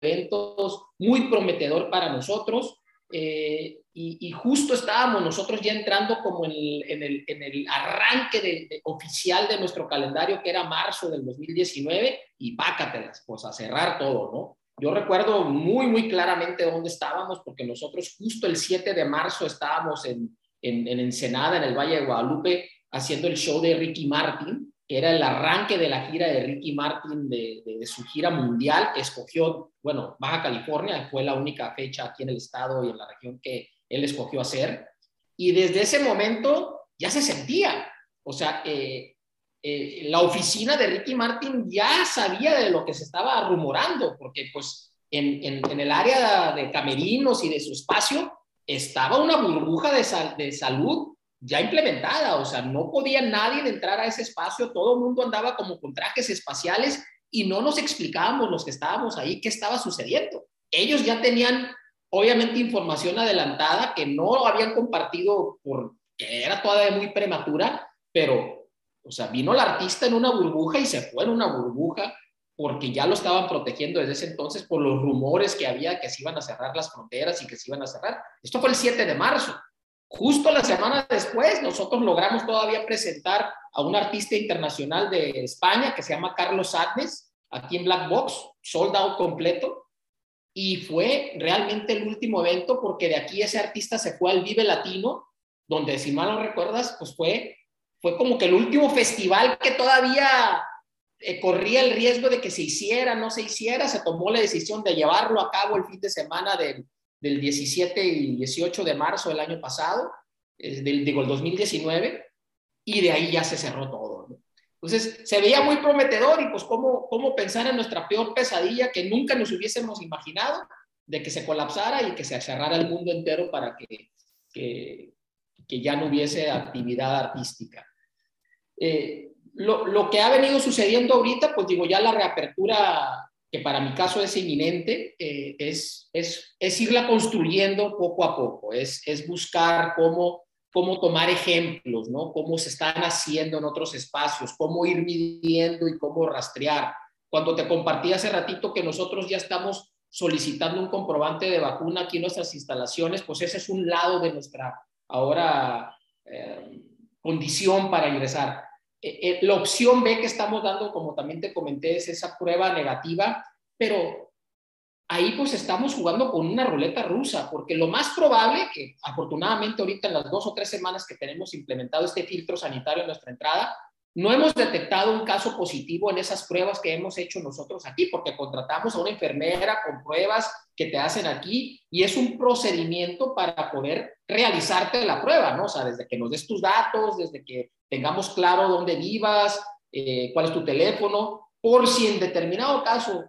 eventos muy prometedor para nosotros. Eh, y, justo estábamos nosotros ya entrando como en el, en el, arranque oficial de nuestro calendario, que era marzo del 2019, y pácatelas, pues a cerrar todo, ¿no? Yo recuerdo muy, muy claramente dónde estábamos, porque nosotros justo el 7 de marzo estábamos en, en, en Ensenada, en el Valle de Guadalupe, haciendo el show de Ricky Martin, que era el arranque de la gira de Ricky Martin de, su gira mundial, que escogió, bueno, Baja California, fue la única fecha aquí en el estado y en la región que él escogió hacer. Y desde ese momento ya se sentía, o sea, eh, eh, la oficina de Ricky Martin ya sabía de lo que se estaba rumorando, porque pues en, el área de camerinos y de su espacio estaba una burbuja de salud ya implementada, o sea, no podía nadie entrar a ese espacio, todo el mundo andaba como con trajes espaciales y no nos explicábamos los que estábamos ahí qué estaba sucediendo. Ellos ya tenían, obviamente, información adelantada que no habían compartido porque era todavía muy prematura, pero, o sea, vino el artista en una burbuja y se fue en una burbuja porque ya lo estaban protegiendo desde ese entonces por los rumores que había que se iban a cerrar las fronteras y que se iban a cerrar. Esto fue el 7 de marzo. Justo la semana después, nosotros logramos todavía presentar a un artista internacional de España que se llama Carlos Adnes, aquí en Black Box, sold out completo. Y fue realmente el último evento porque de aquí ese artista se fue al Vive Latino, donde si mal no recuerdas, pues fue, fue como que el último festival que todavía eh, corría el riesgo de que se hiciera, no se hiciera, se tomó la decisión de llevarlo a cabo el fin de semana del, del 17 y 18 de marzo del año pasado, del, digo, el 2019, y de ahí ya se cerró todo. Entonces, se veía muy prometedor y pues cómo, cómo pensar en nuestra peor pesadilla que nunca nos hubiésemos imaginado de que se colapsara y que se cerrara el mundo entero para que, que, que ya no hubiese actividad artística. Eh, lo, lo, que ha venido sucediendo ahorita, pues digo, ya la reapertura que para mi caso es inminente, es, es, es, irla construyendo poco a poco, es, es buscar cómo, cómo tomar ejemplos, ¿no? Cómo se están haciendo en otros espacios, cómo ir midiendo y cómo rastrear. Cuando te compartí hace ratito que nosotros ya estamos solicitando un comprobante de vacuna aquí en nuestras instalaciones, pues ese es un lado de nuestra ahora eh, condición para ingresar. Eh, eh, la opción B que estamos dando, como también te comenté, es esa prueba negativa, pero ahí pues estamos jugando con una ruleta rusa, porque lo más probable, que afortunadamente ahorita en las dos o tres semanas que tenemos implementado este filtro sanitario en nuestra entrada, no hemos detectado un caso positivo en esas pruebas que hemos hecho nosotros aquí, porque contratamos a una enfermera con pruebas que te hacen aquí y es un procedimiento para poder realizarte la prueba, ¿no? O sea, desde que nos des tus datos, desde que tengamos claro dónde vivas, eh, cuál es tu teléfono, por si en determinado caso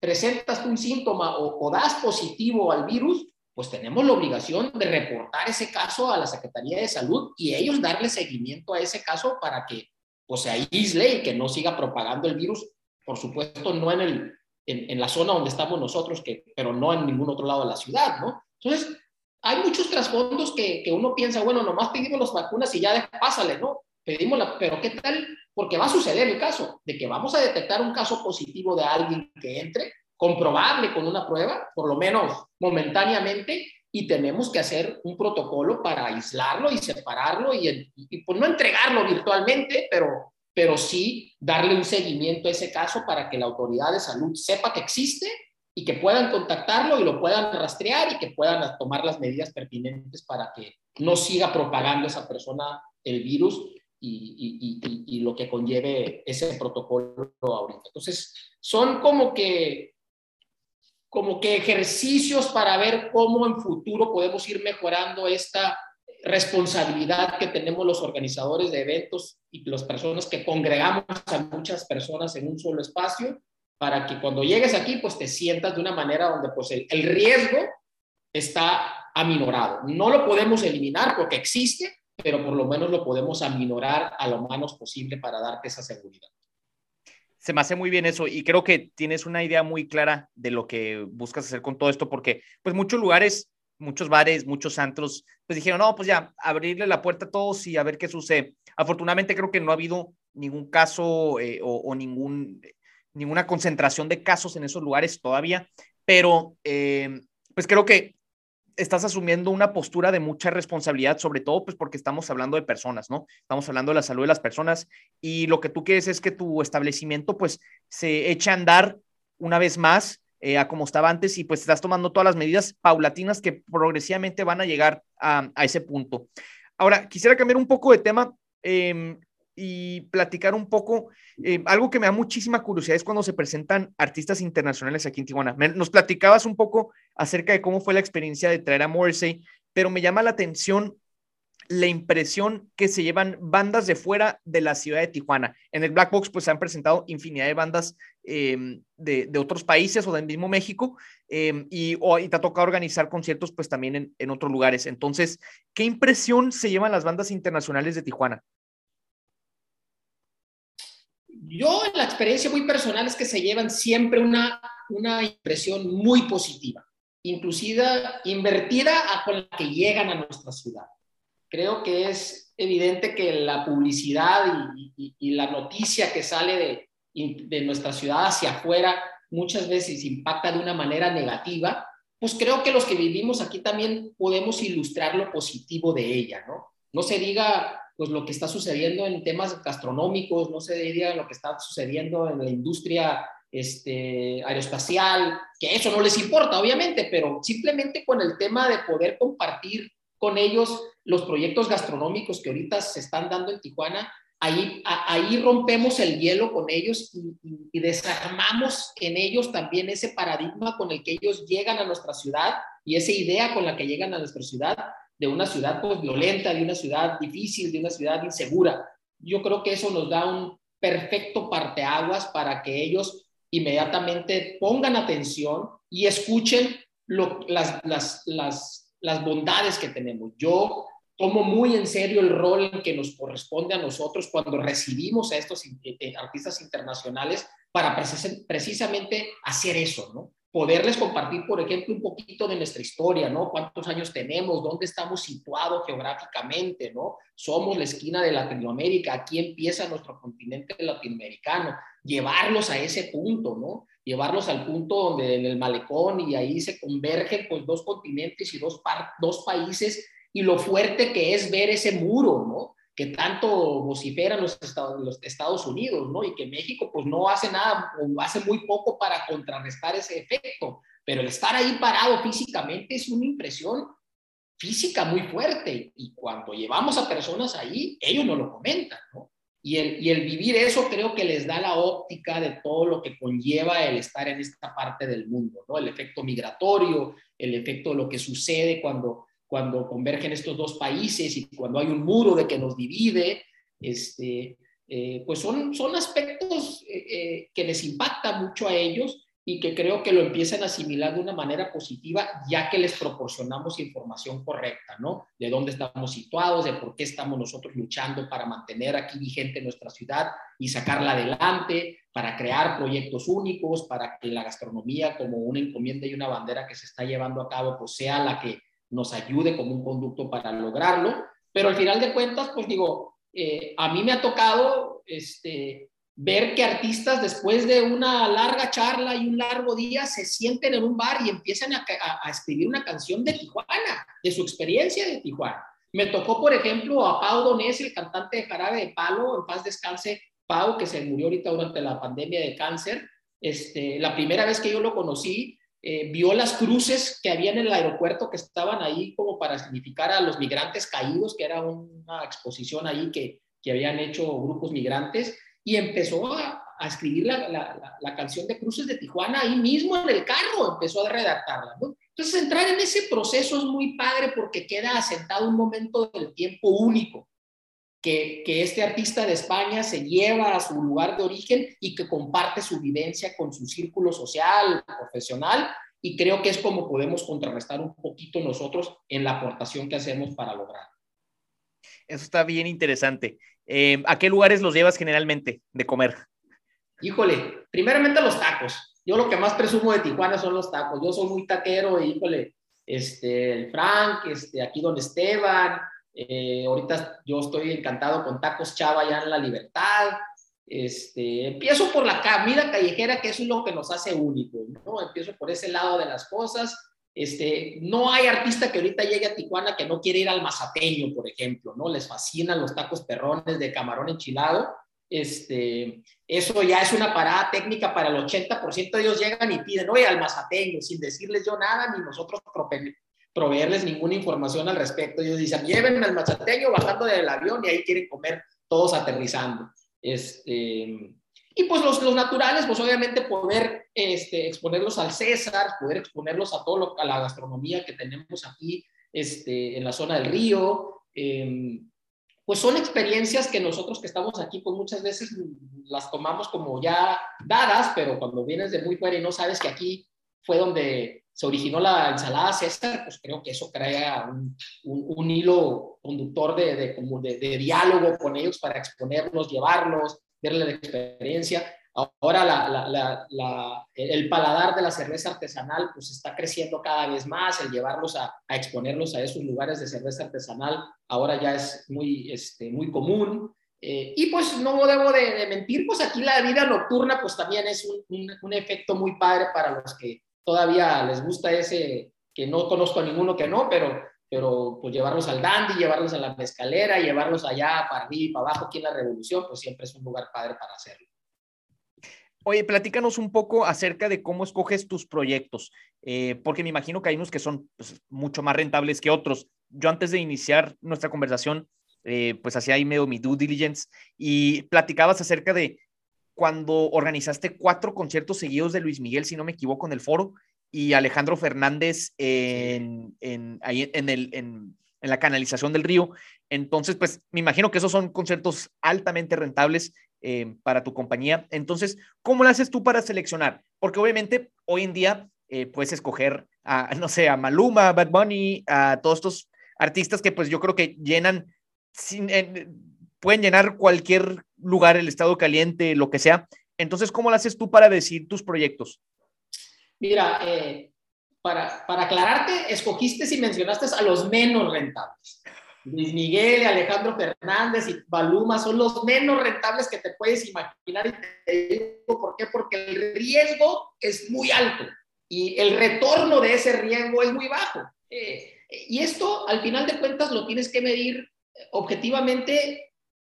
presentas un síntoma o, das positivo al virus, pues tenemos la obligación de reportar ese caso a la Secretaría de Salud y ellos darle seguimiento a ese caso para que pues, se aísle y que no siga propagando el virus, por supuesto, no en, el, en, la zona donde estamos nosotros, que, pero no en ningún otro lado de la ciudad, ¿no? Entonces, hay muchos trasfondos que, que uno piensa, bueno, nomás pedimos las vacunas y ya pásale, ¿no? Pedimos la, pero ¿qué tal porque va a suceder el caso de que vamos a detectar un caso positivo de alguien que entre, comprobable con una prueba, por lo menos momentáneamente, y tenemos que hacer un protocolo para aislarlo y separarlo y, pues no entregarlo virtualmente, pero, pero sí darle un seguimiento a ese caso para que la autoridad de salud sepa que existe y que puedan contactarlo y lo puedan rastrear y que puedan tomar las medidas pertinentes para que no siga propagando esa persona el virus y, y, y, lo que conlleve ese protocolo ahorita. Entonces, son como que, como que ejercicios para ver cómo en futuro podemos ir mejorando esta responsabilidad que tenemos los organizadores de eventos y las personas que congregamos a muchas personas en un solo espacio, para que cuando llegues aquí, pues te sientas de una manera donde pues el, riesgo está aminorado. No lo podemos eliminar porque existe, pero por lo menos lo podemos aminorar a lo menos posible para darte esa seguridad. Se me hace muy bien eso y creo que tienes una idea muy clara de lo que buscas hacer con todo esto, porque pues muchos lugares, muchos bares, muchos antros, pues dijeron, no, pues ya, abrirle la puerta a todos y a ver qué sucede. Afortunadamente creo que no ha habido ningún caso eh, o, ningún, ninguna concentración de casos en esos lugares todavía, pero eh, pues creo que estás asumiendo una postura de mucha responsabilidad, sobre todo pues porque estamos hablando de personas, ¿no? Estamos hablando de la salud de las personas y lo que tú quieres es que tu establecimiento pues se eche a andar una vez más eh, a como estaba antes y pues estás tomando todas las medidas paulatinas que progresivamente van a llegar a, ese punto. Ahora, quisiera cambiar un poco de tema. Em, y platicar un poco. Eh, algo que me da muchísima curiosidad es cuando se presentan artistas internacionales aquí en Tijuana. nos platicabas un poco acerca de cómo fue la experiencia de traer a Morrissey, pero me llama la atención la impresión que se llevan bandas de fuera de la ciudad de Tijuana. En el Black Box pues se han presentado infinidad de bandas em, de, otros países o del mismo México em, y, te ha tocado organizar conciertos pues también en, en otros lugares. Entonces, ¿qué impresión se llevan las bandas internacionales de Tijuana? Yo, la experiencia muy personal es que se llevan siempre una, una impresión muy positiva, inclusive invertida a con la que llegan a nuestra ciudad. Creo que es evidente que la publicidad y, la noticia que sale de, de nuestra ciudad hacia afuera muchas veces impacta de una manera negativa, pues creo que los que vivimos aquí también podemos ilustrar lo positivo de ella, ¿no? No se diga pues lo que está sucediendo en temas gastronómicos, no se diría lo que está sucediendo en la industria este, aeroespacial, que eso no les importa, obviamente, pero simplemente con el tema de poder compartir con ellos los proyectos gastronómicos que ahorita se están dando en Tijuana, ahí, ahí rompemos el hielo con ellos y, y, desarmamos en ellos también ese paradigma con el que ellos llegan a nuestra ciudad y esa idea con la que llegan a nuestra ciudad de una ciudad pues, violenta, de una ciudad difícil, de una ciudad insegura. Yo creo que eso nos da un perfecto parteaguas para que ellos inmediatamente pongan atención y escuchen lo, las, las, las, las bondades que tenemos. Yo tomo muy en serio el rol que nos corresponde a nosotros cuando recibimos a estos eh, eh, artistas internacionales para precisamente hacer eso, ¿no? Poderles compartir, por ejemplo, un poquito de nuestra historia, ¿no? ¿Cuántos años tenemos? ¿Dónde estamos situados geográficamente, ¿no? Somos la esquina de Latinoamérica, aquí empieza nuestro continente latinoamericano. Llevarlos a ese punto, ¿no? Llevarlos al punto donde en el malecón y ahí se convergen pues dos continentes y dos, dos países y lo fuerte que es ver ese muro, ¿no? Que tanto vociferan los Estados, los Estados Unidos, ¿no? Y que México pues no hace nada o hace muy poco para contrarrestar ese efecto, pero el estar ahí parado físicamente es una impresión física muy fuerte y cuando llevamos a personas ahí, ellos no lo comentan, ¿no? Y el, y el vivir eso creo que les da la óptica de todo lo que conlleva el estar en esta parte del mundo, ¿no? El efecto migratorio, el efecto de lo que sucede cuando cuando convergen estos dos países y cuando hay un muro de que nos divide, este, eh, pues son, son aspectos que les impacta mucho a ellos y que creo que lo empiezan a asimilar de una manera positiva, ya que les proporcionamos información correcta, ¿no? De dónde estamos situados, de por qué estamos nosotros luchando para mantener aquí vigente nuestra ciudad y sacarla adelante, para crear proyectos únicos, para que la gastronomía como una encomienda y una bandera que se está llevando a cabo, pues sea la que nos ayude como un conducto para lograrlo. Pero al final de cuentas, pues digo, eh, a mí me ha tocado este, ver que artistas después de una larga charla y un largo día se sienten en un bar y empiezan a, escribir una canción de Tijuana, de su experiencia de Tijuana. Me tocó, por ejemplo, a Pau Donés, el cantante de Jarabe de Palo, en paz descanse, Pau, que se murió ahorita durante la pandemia de cáncer. Este, la primera vez que yo lo conocí, eh, vio las cruces que había en el aeropuerto que estaban ahí como para significar a los migrantes caídos, que era una exposición ahí que, que habían hecho grupos migrantes y empezó a, escribir la, canción de Cruces de Tijuana ahí mismo en el carro, empezó a redactarla. Entonces, entrar en ese proceso es muy padre porque queda asentado un momento del tiempo único, que, que este artista de España se lleva a su lugar de origen y que comparte su vivencia con su círculo social, profesional, y creo que es como podemos contrarrestar un poquito nosotros en la aportación que hacemos para lograr. Eso está bien interesante. Eh, ¿A qué lugares los llevas generalmente de comer? Híjole, primeramente los tacos. Yo lo que más presumo de Tijuana son los tacos. Yo soy muy taquero, híjole, este, el Frank, este, aquí don Esteban. Eh, ahorita yo estoy encantado con Tacos Chava allá en La Libertad. Este, empiezo por la comida callejera, que eso es lo que nos hace único, ¿no? Empiezo por ese lado de las cosas. Este, no hay artista que ahorita llegue a Tijuana que no quiere ir al mazateño, por ejemplo, ¿no? Les fascinan los tacos perrones de camarón enchilado. Este, eso ya es una parada técnica para el 80% de ellos llegan y piden, oye, al mazateño, sin decirles yo nada, ni nosotros proveerles ninguna información al respecto. Ellos dicen, llévenme al mazateño bajando del avión y ahí quieren comer todos aterrizando. Este, y pues los, los naturales, pues obviamente poder este, exponerlos al César, poder exponerlos a todo a la gastronomía que tenemos aquí este, en la zona del río. Em, pues son experiencias que nosotros que estamos aquí, pues muchas veces las tomamos como ya dadas, pero cuando vienes de muy fuera y no sabes que aquí fue donde se originó la ensalada César, pues creo que eso crea un, un, hilo conductor de, de, de, de, diálogo con ellos para exponerlos, llevarlos, verle la experiencia. Ahora el paladar de la cerveza artesanal pues está creciendo cada vez más, el llevarlos a, exponerlos a esos lugares de cerveza artesanal ahora ya es muy, este, muy común. Eh, y pues no debo de, mentir, pues aquí la vida nocturna pues también es un, un, efecto muy padre para los que todavía les gusta ese, que no conozco a ninguno que no, pero pero pues llevarlos al dandy, llevarlos a la mezcalera, llevarlos allá para arriba y para abajo aquí en la revolución, pues siempre es un lugar padre para hacerlo. Oye, platícanos un poco acerca de cómo escoges tus proyectos, eh, porque me imagino que hay unos que son pues, mucho más rentables que otros. Yo antes de iniciar nuestra conversación, eh, pues hacía ahí medio mi due diligence y platicabas acerca de cuando organizaste cuatro conciertos seguidos de Luis Miguel, si no me equivoco, en el foro, y Alejandro Fernández en, en, ahí en, el, en, en, la canalización del río. Entonces, pues me imagino que esos son conciertos altamente rentables eh, para tu compañía. Entonces, ¿cómo lo haces tú para seleccionar? Porque obviamente hoy en día eh, puedes escoger a, no sé, a Maluma, a Bad Bunny, a todos estos artistas que pues yo creo que llenan, sin, pueden llenar cualquier lugar, el estado caliente, lo que sea. Entonces, ¿cómo lo haces tú para decir tus proyectos? Mira, eh, para, para, aclararte, escogiste y mencionaste a los menos rentables. Luis Miguel, Alejandro Fernández y Baluma son los menos rentables que te puedes imaginar. Y te digo por qué, porque el riesgo es muy alto y el retorno de ese riesgo es muy bajo. Eh, y esto, al final de cuentas, lo tienes que medir objetivamente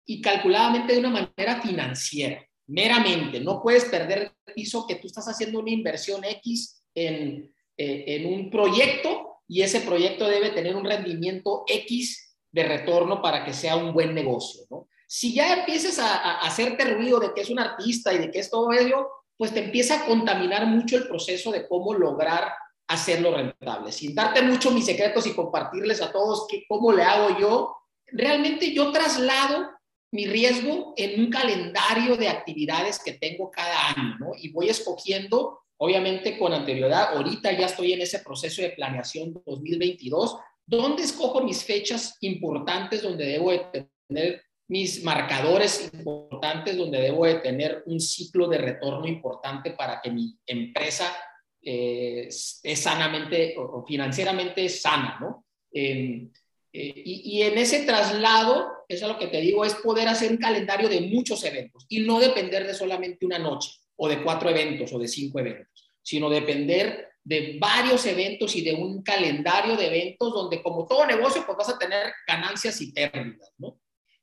y calculadamente de una manera financiera meramente. No puedes perder el piso que tú estás haciendo una inversión X en, eh, en un proyecto y ese proyecto debe tener un rendimiento X de retorno para que sea un buen negocio. ¿no? Si ya empiezas a, a, hacerte ruido de que es un artista y de que es todo ello, pues te empieza a contaminar mucho el proceso de cómo lograr hacerlo rentable. Sin darte mucho mis secretos y compartirles a todos que, cómo le hago yo, realmente yo traslado mi riesgo en un calendario de actividades que tengo cada año, ¿no? Y voy escogiendo, obviamente con anterioridad, ahorita ya estoy en ese proceso de planeación 2022, ¿dónde escojo mis fechas importantes donde debo de tener mis marcadores importantes, donde debo de tener un ciclo de retorno importante para que mi empresa eh, es sanamente o financieramente sana, ¿no? Eh, y, y, en ese traslado, eso es lo que te digo, es poder hacer un calendario de muchos eventos y no depender de solamente una noche o de cuatro eventos o de cinco eventos, sino depender de varios eventos y de un calendario de eventos donde como todo negocio pues vas a tener ganancias y pérdidas, ¿no?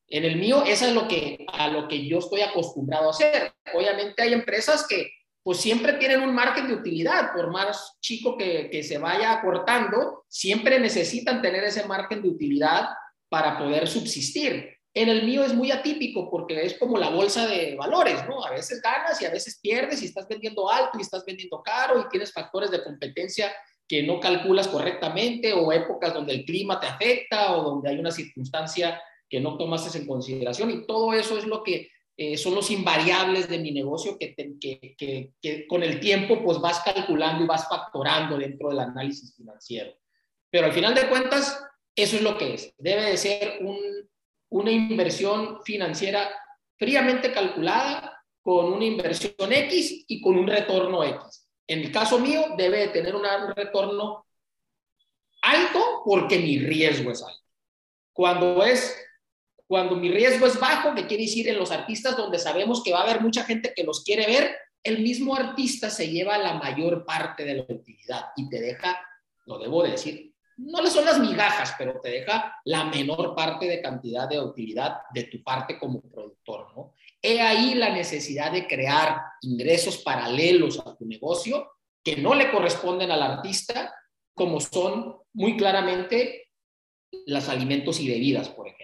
En el mío, eso es lo que, a lo que yo estoy acostumbrado a hacer. Obviamente hay empresas que pues siempre tienen un margen de utilidad, por más chico que, se vaya acortando, siempre necesitan tener ese margen de utilidad para poder subsistir. En el mío es muy atípico porque es como la bolsa de valores, ¿no? A veces ganas y a veces pierdes y estás vendiendo alto y estás vendiendo caro y tienes factores de competencia que no calculas correctamente o épocas donde el clima te afecta o donde hay una circunstancia que no tomaste en consideración y todo eso es lo que eh, son los invariables de mi negocio que, con el tiempo pues vas calculando y vas factorando dentro del análisis financiero. Pero al final de cuentas, eso es lo que es. Debe de ser un, una inversión financiera fríamente calculada con una inversión X y con un retorno X. En el caso mío, debe de tener un retorno alto porque mi riesgo es alto. Cuando es cuando mi riesgo es bajo, que quiere decir en los artistas donde sabemos que va a haber mucha gente que los quiere ver, el mismo artista se lleva la mayor parte de la utilidad y te deja, lo debo decir, no le son las migajas, pero te deja la menor parte de cantidad de utilidad de tu parte como productor, ¿no? He ahí la necesidad de crear ingresos paralelos a tu negocio que no le corresponden al artista, como son muy claramente los alimentos y bebidas, por ejemplo.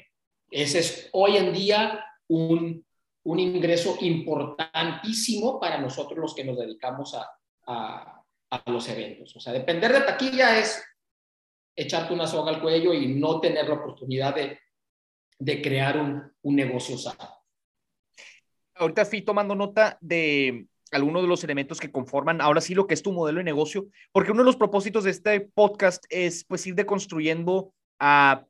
Ese es hoy en día un, un ingreso importantísimo para nosotros los que nos dedicamos a, a, a, los eventos. O sea, depender de taquilla es echarte una soga al cuello y no tener la oportunidad de, de crear un, un negocio sano. Ahorita fui tomando nota de algunos de los elementos que conforman ahora sí lo que es tu modelo de negocio, porque uno de los propósitos de este podcast es pues ir deconstruyendo a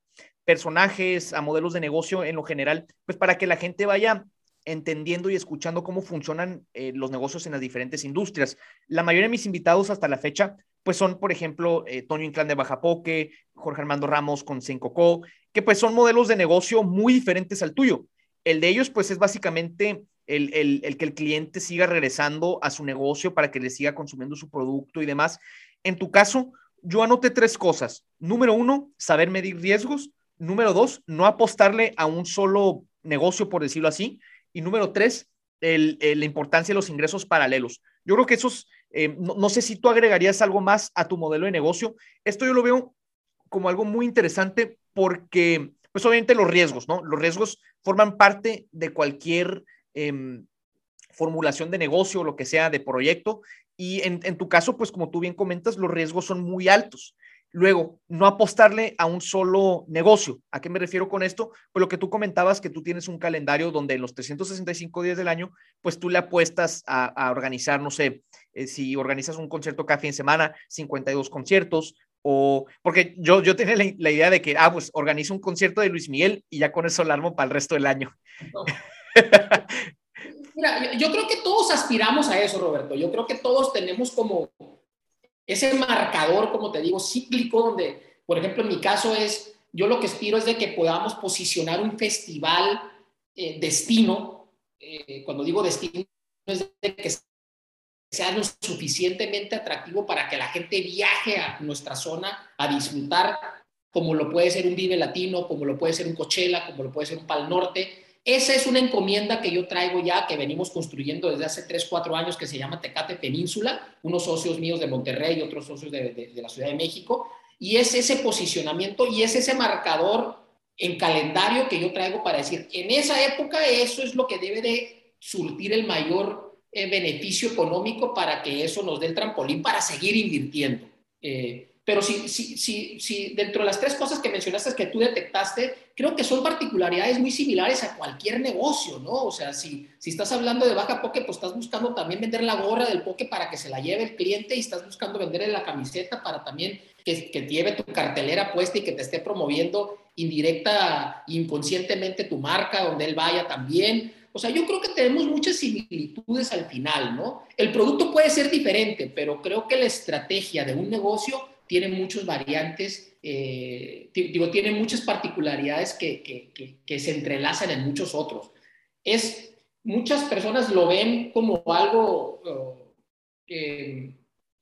personajes, a modelos de negocio en lo general, pues para que la gente vaya entendiendo y escuchando cómo funcionan eh, los negocios en las diferentes industrias. La mayoría de mis invitados hasta la fecha, pues son, por ejemplo, eh, Toño Inclán de Bajapoque, Jorge Armando Ramos con Sencoco, que pues son modelos de negocio muy diferentes al tuyo. El de ellos, pues es básicamente el, el, el que el cliente siga regresando a su negocio para que le siga consumiendo su producto y demás. En tu caso, yo anoté tres cosas. Número uno, saber medir riesgos. Número dos, no apostarle a un solo negocio, por decirlo así. Y número tres, el, la importancia de los ingresos paralelos. Yo creo que esos, eh, no, no, sé si tú agregarías algo más a tu modelo de negocio. Esto yo lo veo como algo muy interesante porque, pues obviamente los riesgos, ¿no? Los riesgos forman parte de cualquier eh, formulación de negocio, lo que sea, de proyecto. Y en, en tu caso, pues como tú bien comentas, los riesgos son muy altos. Luego, no apostarle a un solo negocio. ¿A qué me refiero con esto? Pues lo que tú comentabas, que tú tienes un calendario donde en los 365 días del año, pues tú le apuestas a, a organizar, no sé, eh, si organizas un concierto cada fin de semana, 52 conciertos, o porque yo, yo tenía la, la, idea de que, ah, pues organizo un concierto de Luis Miguel y ya con eso lo armo para el resto del año. No. Mira, yo, yo creo que todos aspiramos a eso, Roberto. Yo creo que todos tenemos como ese marcador, como te digo, cíclico, donde, por ejemplo, en mi caso es, yo lo que aspiro es de que podamos posicionar un festival eh, destino, eh, cuando digo destino, es de que sea lo suficientemente atractivo para que la gente viaje a nuestra zona a disfrutar, como lo puede ser un Vive Latino, como lo puede ser un Coachella, como lo puede ser un Pal Norte, esa es una encomienda que yo traigo ya, que venimos construyendo desde hace 3, 4 años, que se llama Tecate Península, unos socios míos de Monterrey y otros socios de, la Ciudad de México, y es ese posicionamiento y es ese marcador en calendario que yo traigo para decir, en esa época eso es lo que debe de surtir el mayor eh, beneficio económico para que eso nos dé el trampolín para seguir invirtiendo. Eh, pero si, si, si, si dentro de las tres cosas que mencionaste que tú detectaste, creo que son particularidades muy similares a cualquier negocio, ¿no? O sea, si, si estás hablando de baja poke, pues estás buscando también vender la gorra del poke para que se la lleve el cliente y estás buscando venderle la camiseta para también que, que lleve tu cartelera puesta y que te esté promoviendo indirecta, inconscientemente tu marca, donde él vaya también. O sea, yo creo que tenemos muchas similitudes al final, ¿no? El producto puede ser diferente, pero creo que la estrategia de un negocio tiene muchas variantes, eh, digo, tiene muchas particularidades que, se entrelazan en muchos otros. Es, muchas personas lo ven como algo eh,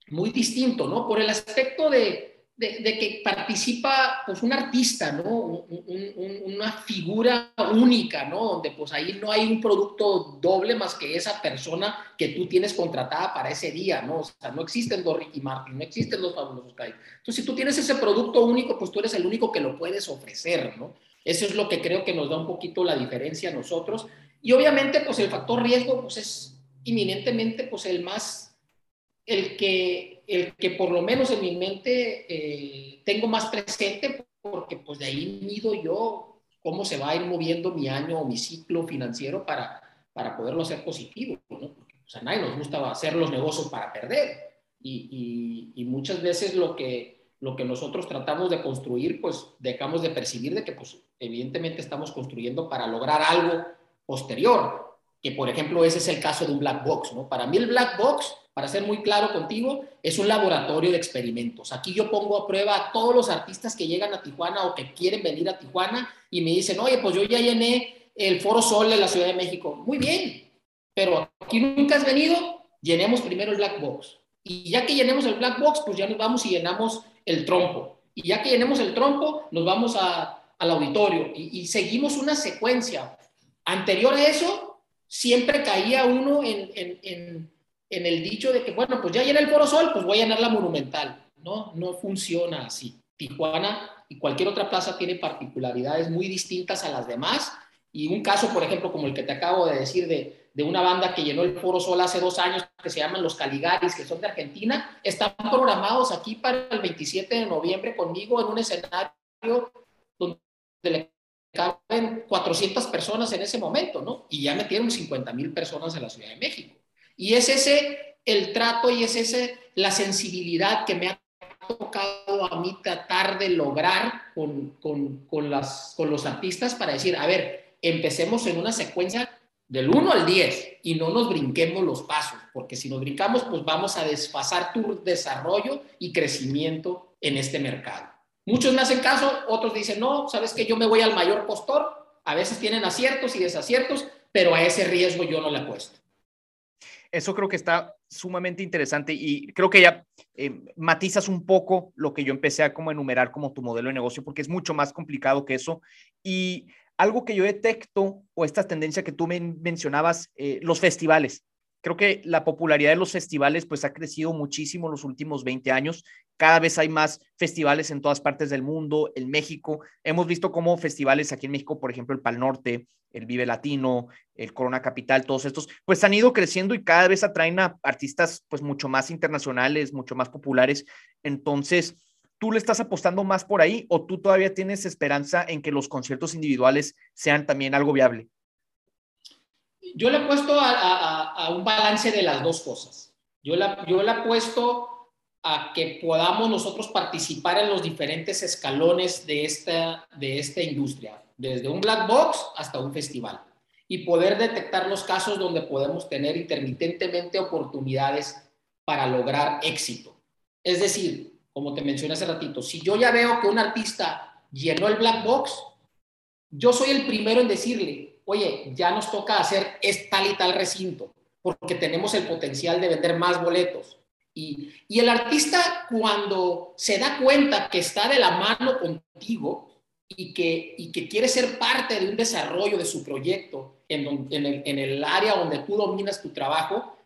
muy distinto, ¿no? Por el aspecto de, de, que participa pues un artista, ¿no? una figura única, ¿no? Donde pues ahí no hay un producto doble más que esa persona que tú tienes contratada para ese día, ¿no? O sea, no existen dos Ricky Martin, no existen dos fabulosos Kai. Entonces, si tú tienes ese producto único, pues tú eres el único que lo puedes ofrecer, ¿no? Eso es lo que creo que nos da un poquito la diferencia a nosotros. Y obviamente, pues el factor riesgo, pues es inminentemente, pues el más, el que el que por lo menos en mi mente eh, tengo más presente porque pues de ahí mido yo cómo se va a ir moviendo mi año o mi ciclo financiero para, para poderlo hacer positivo, ¿no? Porque pues, a nadie nos gusta hacer los negocios para perder y, y, muchas veces lo que, lo que nosotros tratamos de construir, pues dejamos de percibir de que pues evidentemente estamos construyendo para lograr algo posterior, que por ejemplo ese es el caso de un black box, ¿no? Para mí el black box para ser muy claro contigo, es un laboratorio de experimentos. Aquí yo pongo a prueba a todos los artistas que llegan a Tijuana o que quieren venir a Tijuana y me dicen, oye, pues yo ya llené el Foro Sol de la Ciudad de México. Muy bien, pero aquí nunca has venido, llenemos primero el Black Box. Y ya que llenemos el Black Box, pues ya nos vamos y llenamos el trompo. Y ya que llenemos el trompo, nos vamos al auditorio y, seguimos una secuencia. Anterior a eso, siempre caía uno en el dicho de que, bueno, pues ya llena el Foro Sol, pues voy a llenar la Monumental. No, no funciona así. Tijuana y cualquier otra plaza tiene particularidades muy distintas a las demás. Y un caso, por ejemplo, como el que te acabo de decir de, de una banda que llenó el Foro Sol hace dos años, que se llaman Los Caligaris, que son de Argentina, están programados aquí para el 27 de noviembre conmigo en un escenario donde le caben 400 personas en ese momento, ¿no? Y ya metieron 50 mil personas en la Ciudad de México. Y es ese el trato y es ese la sensibilidad que me ha tocado a mí tratar de lograr con, con, con, las, con los artistas para decir, a ver, empecemos en una secuencia del 1 al 10 y no nos brinquemos los pasos, porque si nos brincamos, pues vamos a desfasar tu desarrollo y crecimiento en este mercado. Muchos me hacen caso, otros dicen, no, sabes que yo me voy al mayor postor, a veces tienen aciertos y desaciertos, pero a ese riesgo yo no le apuesto eso creo que está sumamente interesante y creo que ya eh, matizas un poco lo que yo empecé a como enumerar como tu modelo de negocio, porque es mucho más complicado que eso. Y algo que yo detecto, o esta tendencia que tú mencionabas, eh, los festivales. Creo que la popularidad de los festivales pues ha crecido muchísimo en los últimos 20 años. Cada vez hay más festivales en todas partes del mundo, en México. Hemos visto como festivales aquí en México, por ejemplo, el Pal Norte, el Vive Latino, el Corona Capital, todos estos, pues han ido creciendo y cada vez atraen a artistas pues mucho más internacionales, mucho más populares. Entonces, ¿tú le estás apostando más por ahí o tú todavía tienes esperanza en que los conciertos individuales sean también algo viable? Yo le he puesto a, un balance de las dos cosas. Yo le, yo apuesto a que podamos nosotros participar en los diferentes escalones de esta, de esta industria desde un black box hasta un festival y poder detectar los casos donde podemos tener intermitentemente oportunidades para lograr éxito. Es decir, como te mencioné hace ratito, si yo ya veo que un artista llenó el black box, yo soy el primero en decirle, oye, ya nos toca hacer tal y tal recinto, porque tenemos el potencial de vender más boletos. Y, y el artista cuando se da cuenta que está de la mano contigo, y que, y que quiere ser parte de un desarrollo de su proyecto en, en, el, en el área donde tú dominas tu trabajo,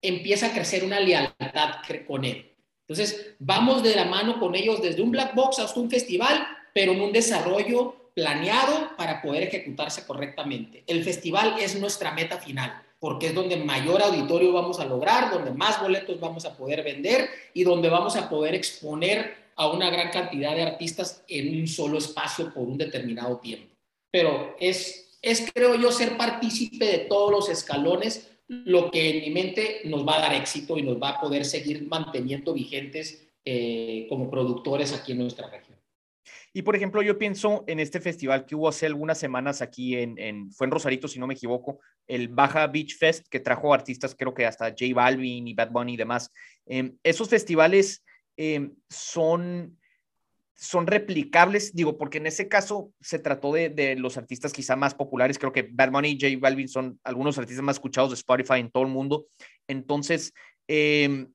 empieza a crecer una lealtad con él. Entonces, vamos de la mano con ellos desde un black box hasta un festival, pero en un desarrollo planeado para poder ejecutarse correctamente. El festival es nuestra meta final, porque es donde mayor auditorio vamos a lograr, donde más boletos vamos a poder vender y donde vamos a poder exponer a una gran cantidad de artistas en un solo espacio por un determinado tiempo. Pero es, es creo yo, ser partícipe de todos los escalones lo que en mi mente nos va a dar éxito y nos va a poder seguir manteniendo vigentes eh, como productores aquí en nuestra región. Y por ejemplo, yo pienso en este festival que hubo hace algunas semanas aquí en, fue en Rosarito, si no me equivoco, el Baja Beach Fest, que trajo artistas, creo que hasta J Balvin y Bad Bunny y demás. Em, esos festivales em, son, son replicables, digo, porque en ese caso se trató de, los artistas quizá más populares, creo que Bad Bunny y J Balvin son algunos artistas más escuchados de Spotify en todo el mundo. Entonces, em,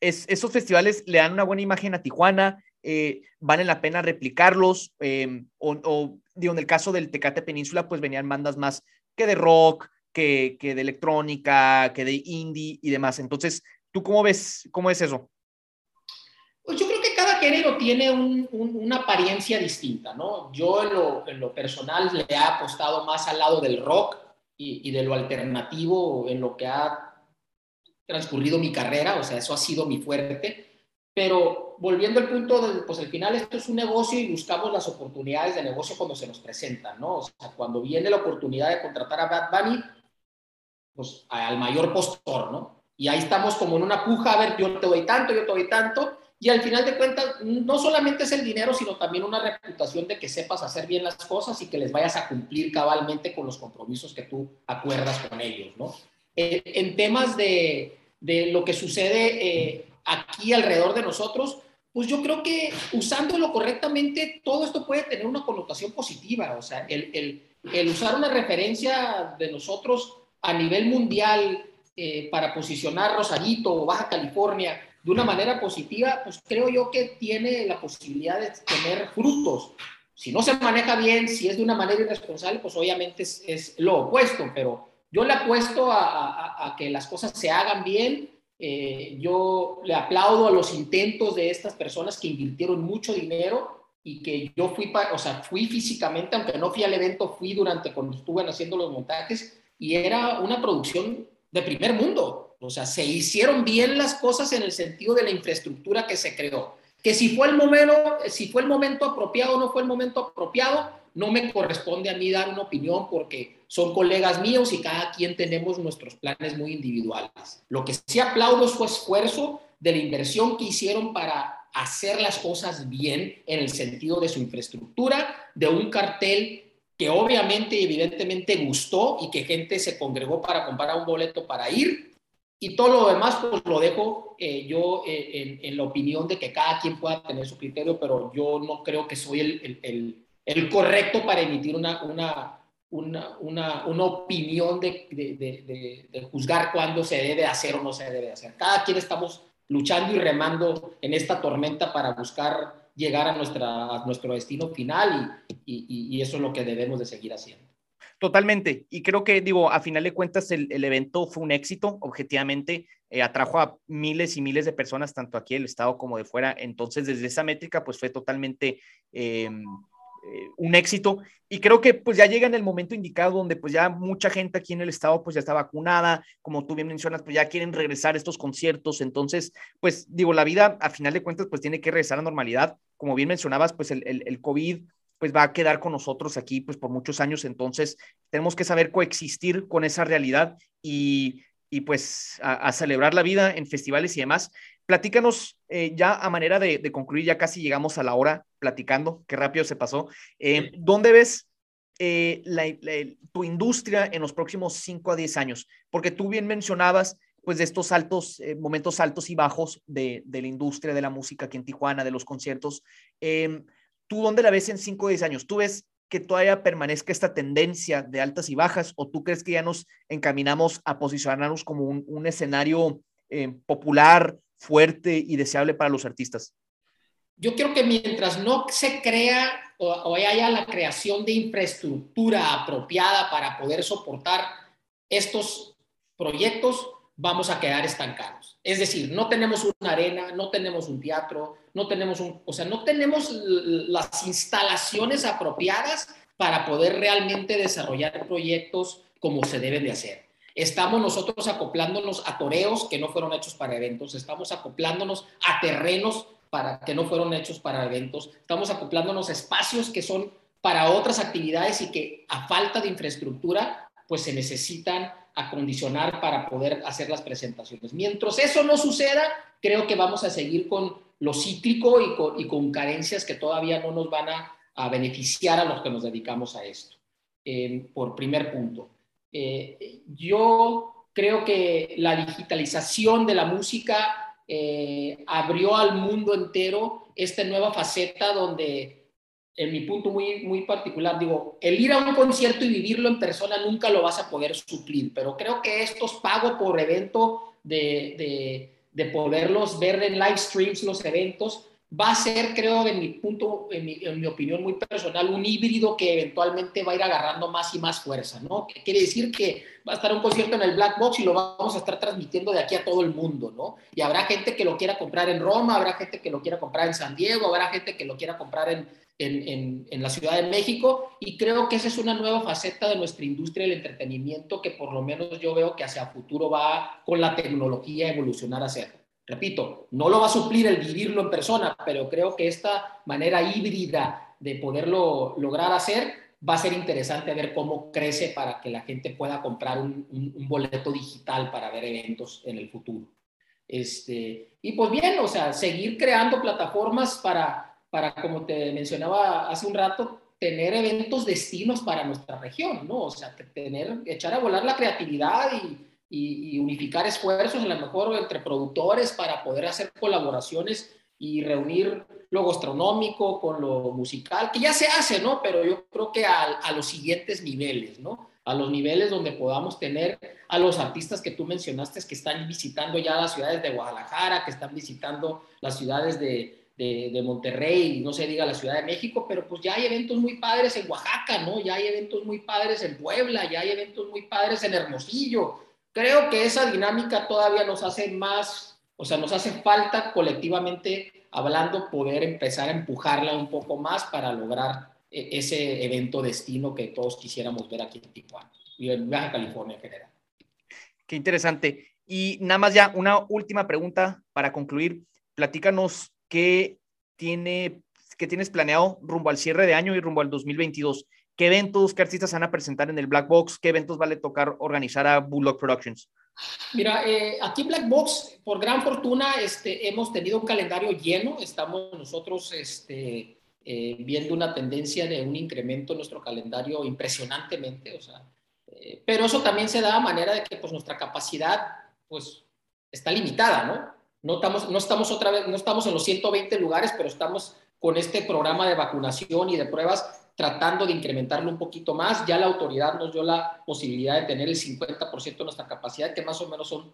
esos festivales le dan una buena imagen a Tijuana, eh, vale la pena replicarlos, em, o, digo, en el caso del Tecate Península, pues venían bandas más que de rock, que, que de electrónica, que de indie y demás. Entonces, ¿tú cómo ves, cómo es eso? Pues yo creo que cada género tiene una apariencia distinta, ¿no? Yo en lo, en lo, personal le he apostado más al lado del rock y, y de lo alternativo en lo que ha transcurrido mi carrera, o sea, eso ha sido mi fuerte. Pero volviendo al punto, de, pues al final esto es un negocio y buscamos las oportunidades de negocio cuando se nos presentan, ¿no? O sea, cuando viene la oportunidad de contratar a Bad Bunny, pues al mayor postor, ¿no? Y ahí estamos como en una puja, a ver, yo te doy tanto, yo te doy tanto, y al final de cuentas, no solamente es el dinero, sino también una reputación de que sepas hacer bien las cosas y que les vayas a cumplir cabalmente con los compromisos que tú acuerdas con ellos, ¿no? Eh, en temas de, de, lo que sucede eh, aquí alrededor de nosotros, pues yo creo que usándolo correctamente, todo esto puede tener una connotación positiva. O sea, el, el, usar una referencia de nosotros a nivel mundial eh, para posicionar Rosarito o Baja California de una manera positiva, pues creo yo que tiene la posibilidad de tener frutos. Si no se maneja bien, si es de una manera irresponsable, pues obviamente es, lo opuesto, pero yo le apuesto a que las cosas se hagan bien eh, yo le aplaudo a los intentos de estas personas que invirtieron mucho dinero y que yo fui, o sea, fui físicamente, aunque no fui al evento, fui durante cuando estuve haciendo los montajes y era una producción de primer mundo. O sea, se hicieron bien las cosas en el sentido de la infraestructura que se creó. Que si fue el momento, si fue el momento apropiado o no fue el momento apropiado, no me corresponde a mí dar una opinión porque son colegas míos y cada quien tenemos nuestros planes muy individuales. Lo que sí aplaudo es su esfuerzo de la inversión que hicieron para hacer las cosas bien en el sentido de su infraestructura, de un cartel que obviamente y evidentemente gustó y que gente se congregó para comprar un boleto para ir. Y todo lo demás, pues lo dejo eh, yo eh, en, la opinión de que cada quien pueda tener su criterio, pero yo no creo que soy el, correcto para emitir una, una, una, una, una opinión de, de, de, juzgar cuándo se debe hacer o no se debe hacer. Cada quien estamos luchando y remando en esta tormenta para buscar llegar a, nuestra, a nuestro destino final y, y, y, eso es lo que debemos de seguir haciendo. Totalmente. Y creo que, digo, a final de cuentas, el, el evento fue un éxito, objetivamente. Eh, atrajo a miles y miles de personas, tanto aquí en el estado como de fuera. Entonces, desde esa métrica, pues fue totalmente eh, eh, un éxito. Y creo que pues ya llega en el momento indicado donde pues ya mucha gente aquí en el estado pues ya está vacunada, como tú bien mencionas, pues ya quieren regresar estos conciertos, entonces pues digo, la vida a final de cuentas pues tiene que regresar a normalidad, como bien mencionabas pues el, el, el COVID pues va a quedar con nosotros aquí pues por muchos años, entonces tenemos que saber coexistir con esa realidad y, y pues a, celebrar la vida en festivales y demás. Platícanos eh, ya a manera de, concluir, ya casi llegamos a la hora platicando, qué rápido se pasó. Eh, ¿Dónde ves eh, tu industria en los próximos 5 a 10 años? Porque tú bien mencionabas pues de estos altos, momentos altos y bajos de, de, la industria de la música aquí en Tijuana, de los conciertos. Em, ¿Tú dónde la ves en 5 o 10 años? ¿Tú ves que todavía permanezca esta tendencia de altas y bajas o tú crees que ya nos encaminamos a posicionarnos como un, escenario popular, fuerte y deseable para los artistas? Yo creo que mientras no se crea o, haya la creación de infraestructura apropiada para poder soportar estos proyectos, vamos a quedar estancados. Es decir, no tenemos una arena, no tenemos un teatro, no tenemos un, o sea, no tenemos las instalaciones apropiadas para poder realmente desarrollar proyectos como se deben de hacer. Estamos nosotros acoplándonos a toreos que no fueron hechos para eventos, estamos acoplándonos a terrenos para, que no fueron hechos para eventos. Estamos acoplándonos a espacios que son para otras actividades y que a falta de infraestructura, pues se necesitan acondicionar para poder hacer las presentaciones. Mientras eso no suceda, creo que vamos a seguir con lo cíclico y con, carencias que todavía no nos van a, beneficiar a los que nos dedicamos a esto. Eh, por primer punto. Eh, yo creo que la digitalización de la música eh, abrió al mundo entero esta nueva faceta donde en mi punto muy, muy particular, digo, el ir a un concierto y vivirlo en persona nunca lo vas a poder suplir, pero creo que estos pago por evento de, de, de poderlos ver en live streams los eventos, va a ser, creo, en mi punto, en mi, en mi, opinión muy personal, un híbrido que eventualmente va a ir agarrando más y más fuerza, ¿no? Que quiere decir que va a estar un concierto en el Black Box y lo vamos a estar transmitiendo de aquí a todo el mundo, ¿no? Y habrá gente que lo quiera comprar en Roma, habrá gente que lo quiera comprar en San Diego, habrá gente que lo quiera comprar en, en, en, la Ciudad de México y creo que esa es una nueva faceta de nuestra industria del entretenimiento que por lo menos yo veo que hacia futuro va con la tecnología a evolucionar hacia. Repito, no lo va a suplir el vivirlo en persona, pero creo que esta manera híbrida de poderlo lograr hacer va a ser interesante ver cómo crece para que la gente pueda comprar un, un, boleto digital para ver eventos en el futuro. Este, y pues bien, o sea, seguir creando plataformas para para, como te mencionaba hace un rato, tener eventos destinos para nuestra región, ¿no? O sea, tener, echar a volar la creatividad y, unificar esfuerzos, a lo mejor entre productores para poder hacer colaboraciones y reunir lo gastronómico con lo musical, que ya se hace, ¿no? Pero yo creo que a, a, los siguientes niveles, ¿no? A los niveles donde podamos tener a los artistas que tú mencionaste que están visitando ya las ciudades de Guadalajara, que están visitando las ciudades de, de, Monterrey, no se diga la Ciudad de México, pero pues ya hay eventos muy padres en Oaxaca, ¿no? Ya hay eventos muy padres en Puebla, ya hay eventos muy padres en Hermosillo. Creo que esa dinámica todavía nos hace más, o sea, nos hace falta colectivamente hablando poder empezar a empujarla un poco más para lograr e, ese evento destino que todos quisiéramos ver aquí en Tijuana y en Baja California en general. Qué interesante. Y nada más ya una última pregunta para concluir. Platícanos ¿qué, tiene, qué tienes planeado rumbo al cierre de año y rumbo al 2022? ¿Qué eventos, qué artistas van a presentar en el Black Box? ¿Qué eventos vale tocar organizar a Bulldog Productions? Mira, eh, aquí Black Box, por gran fortuna, este, hemos tenido un calendario lleno. Estamos nosotros este, eh, viendo una tendencia de un incremento en nuestro calendario impresionantemente. O sea, eh, pero eso también se da a manera de que pues, nuestra capacidad pues, está limitada, ¿no? No estamos, no estamos otra vez, no estamos en los 120 lugares, pero estamos con este programa de vacunación y de pruebas tratando de incrementarlo un poquito más. Ya la autoridad nos dio la posibilidad de tener el 50% de nuestra capacidad, que más o menos son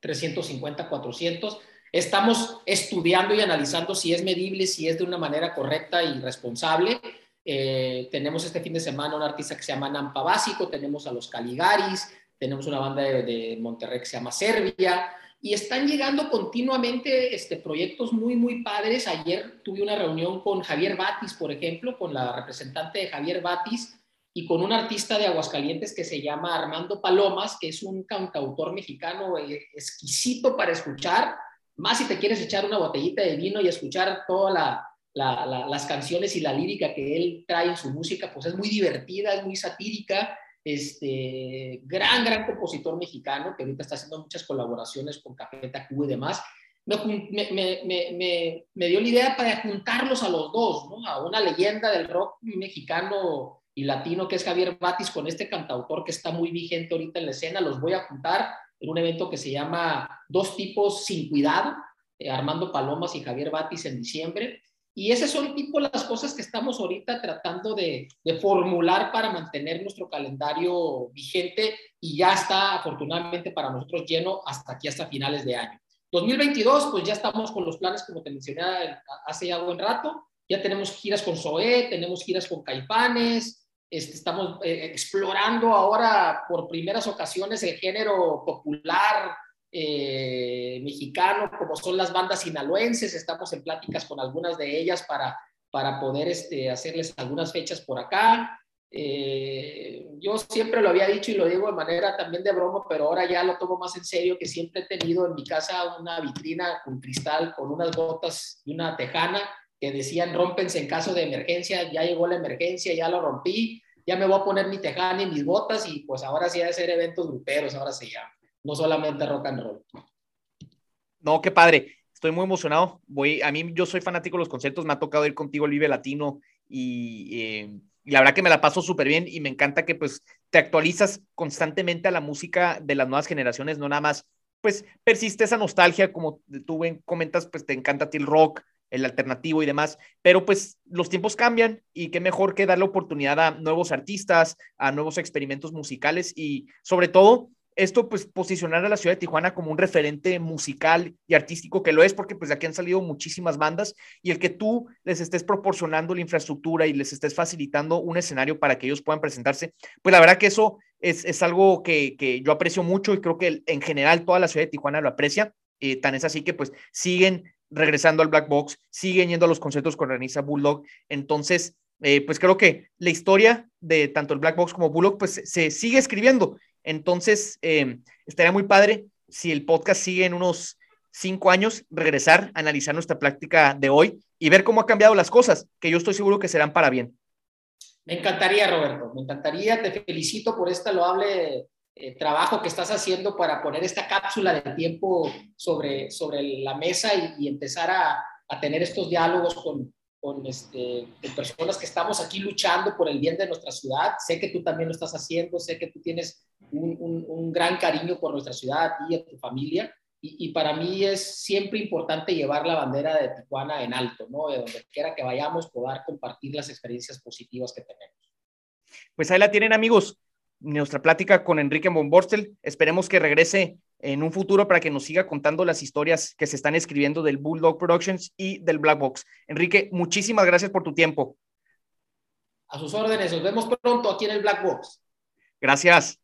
350, 400. Estamos estudiando y analizando si es medible, si es de una manera correcta y responsable. Eh, tenemos este fin de semana un artista que se llama Nampa Básico, tenemos a los Caligaris, tenemos una banda de, de Monterrey que se llama Serbia, y están llegando continuamente este, proyectos muy, muy padres. Ayer tuve una reunión con Javier Batis, por ejemplo, con la representante de Javier Batis y con un artista de Aguascalientes que se llama Armando Palomas, que es un cantautor mexicano eh, exquisito para escuchar, más si te quieres echar una botellita de vino y escuchar todas las canciones y la lírica que él trae en su música, pues es muy divertida, es muy satírica este gran, gran compositor mexicano que ahorita está haciendo muchas colaboraciones con Café Tacu y demás, me, me, me, me, dio la idea para juntarlos a los dos, ¿no? a una leyenda del rock mexicano y latino que es Javier Batis con este cantautor que está muy vigente ahorita en la escena, los voy a juntar en un evento que se llama Dos tipos sin cuidado, eh, Armando Palomas y Javier Batis en diciembre, y esas son tipo las cosas que estamos ahorita tratando de, formular para mantener nuestro calendario vigente y ya está afortunadamente para nosotros lleno hasta aquí, hasta finales de año. 2022, pues ya estamos con los planes, como te mencioné hace ya buen rato. Ya tenemos giras con Zoé, tenemos giras con Caipanes, este, estamos eh, explorando ahora por primeras ocasiones el género popular eh, mexicano, como son las bandas sinaloenses. Estamos en pláticas con algunas de ellas para, para poder este, hacerles algunas fechas por acá. Eh, yo siempre lo había dicho y lo digo de manera también de broma, pero ahora ya lo tomo más en serio, que siempre he tenido en mi casa una vitrina con cristal, con unas botas y una tejana que decían rompense en caso de emergencia, ya llegó la emergencia, ya lo rompí, ya me voy a poner mi tejana y mis botas y pues ahora sí a hacer eventos gruperos, ahora se llama, no solamente rock and roll. No, qué padre. Estoy muy emocionado. Voy, a mí, yo soy fanático de los conciertos, me ha tocado ir contigo al Vive Latino y, eh, y la verdad que me la paso súper bien y me encanta que pues te actualizas constantemente a la música de las nuevas generaciones, no nada más, pues persiste esa nostalgia, como tú comentas, pues te encanta el rock, el alternativo y demás, pero pues los tiempos cambian y qué mejor que darle oportunidad a nuevos artistas, a nuevos experimentos musicales y sobre todo esto pues posicionar a la ciudad de Tijuana como un referente musical y artístico que lo es porque pues de aquí han salido muchísimas bandas y el que tú les estés proporcionando la infraestructura y les estés facilitando un escenario para que ellos puedan presentarse, pues la verdad que eso es, algo que, yo aprecio mucho y creo que en general toda la ciudad de Tijuana lo aprecia, eh, tan es así que pues siguen regresando al Black Box, siguen yendo a los conciertos con Renisa Bulldog, entonces eh, pues creo que la historia de tanto el Black Box como Bulldog pues se sigue escribiendo entonces, eh, estaría muy padre si el podcast sigue en unos cinco años, regresar, analizar nuestra práctica de hoy y ver cómo ha cambiado las cosas, que yo estoy seguro que serán para bien. Me encantaría, Roberto, me encantaría, te felicito por este loable eh, trabajo que estás haciendo para poner esta cápsula de tiempo sobre, sobre la mesa y, empezar a, a, tener estos diálogos con, con, este, personas que estamos aquí luchando por el bien de nuestra ciudad. Sé que tú también lo estás haciendo, sé que tú tienes un, un, gran cariño por nuestra ciudad, a ti y a tu familia. Y, y, para mí es siempre importante llevar la bandera de Tijuana en alto, ¿no? De donde quiera que vayamos, poder compartir las experiencias positivas que tenemos. Pues ahí la tienen, amigos. Nuestra plática con Enrique Bomborstel. Esperemos que regrese en un futuro para que nos siga contando las historias que se están escribiendo del Bulldog Productions y del Black Box. Enrique, muchísimas gracias por tu tiempo. A sus órdenes, nos vemos pronto aquí en el Black Box. Gracias.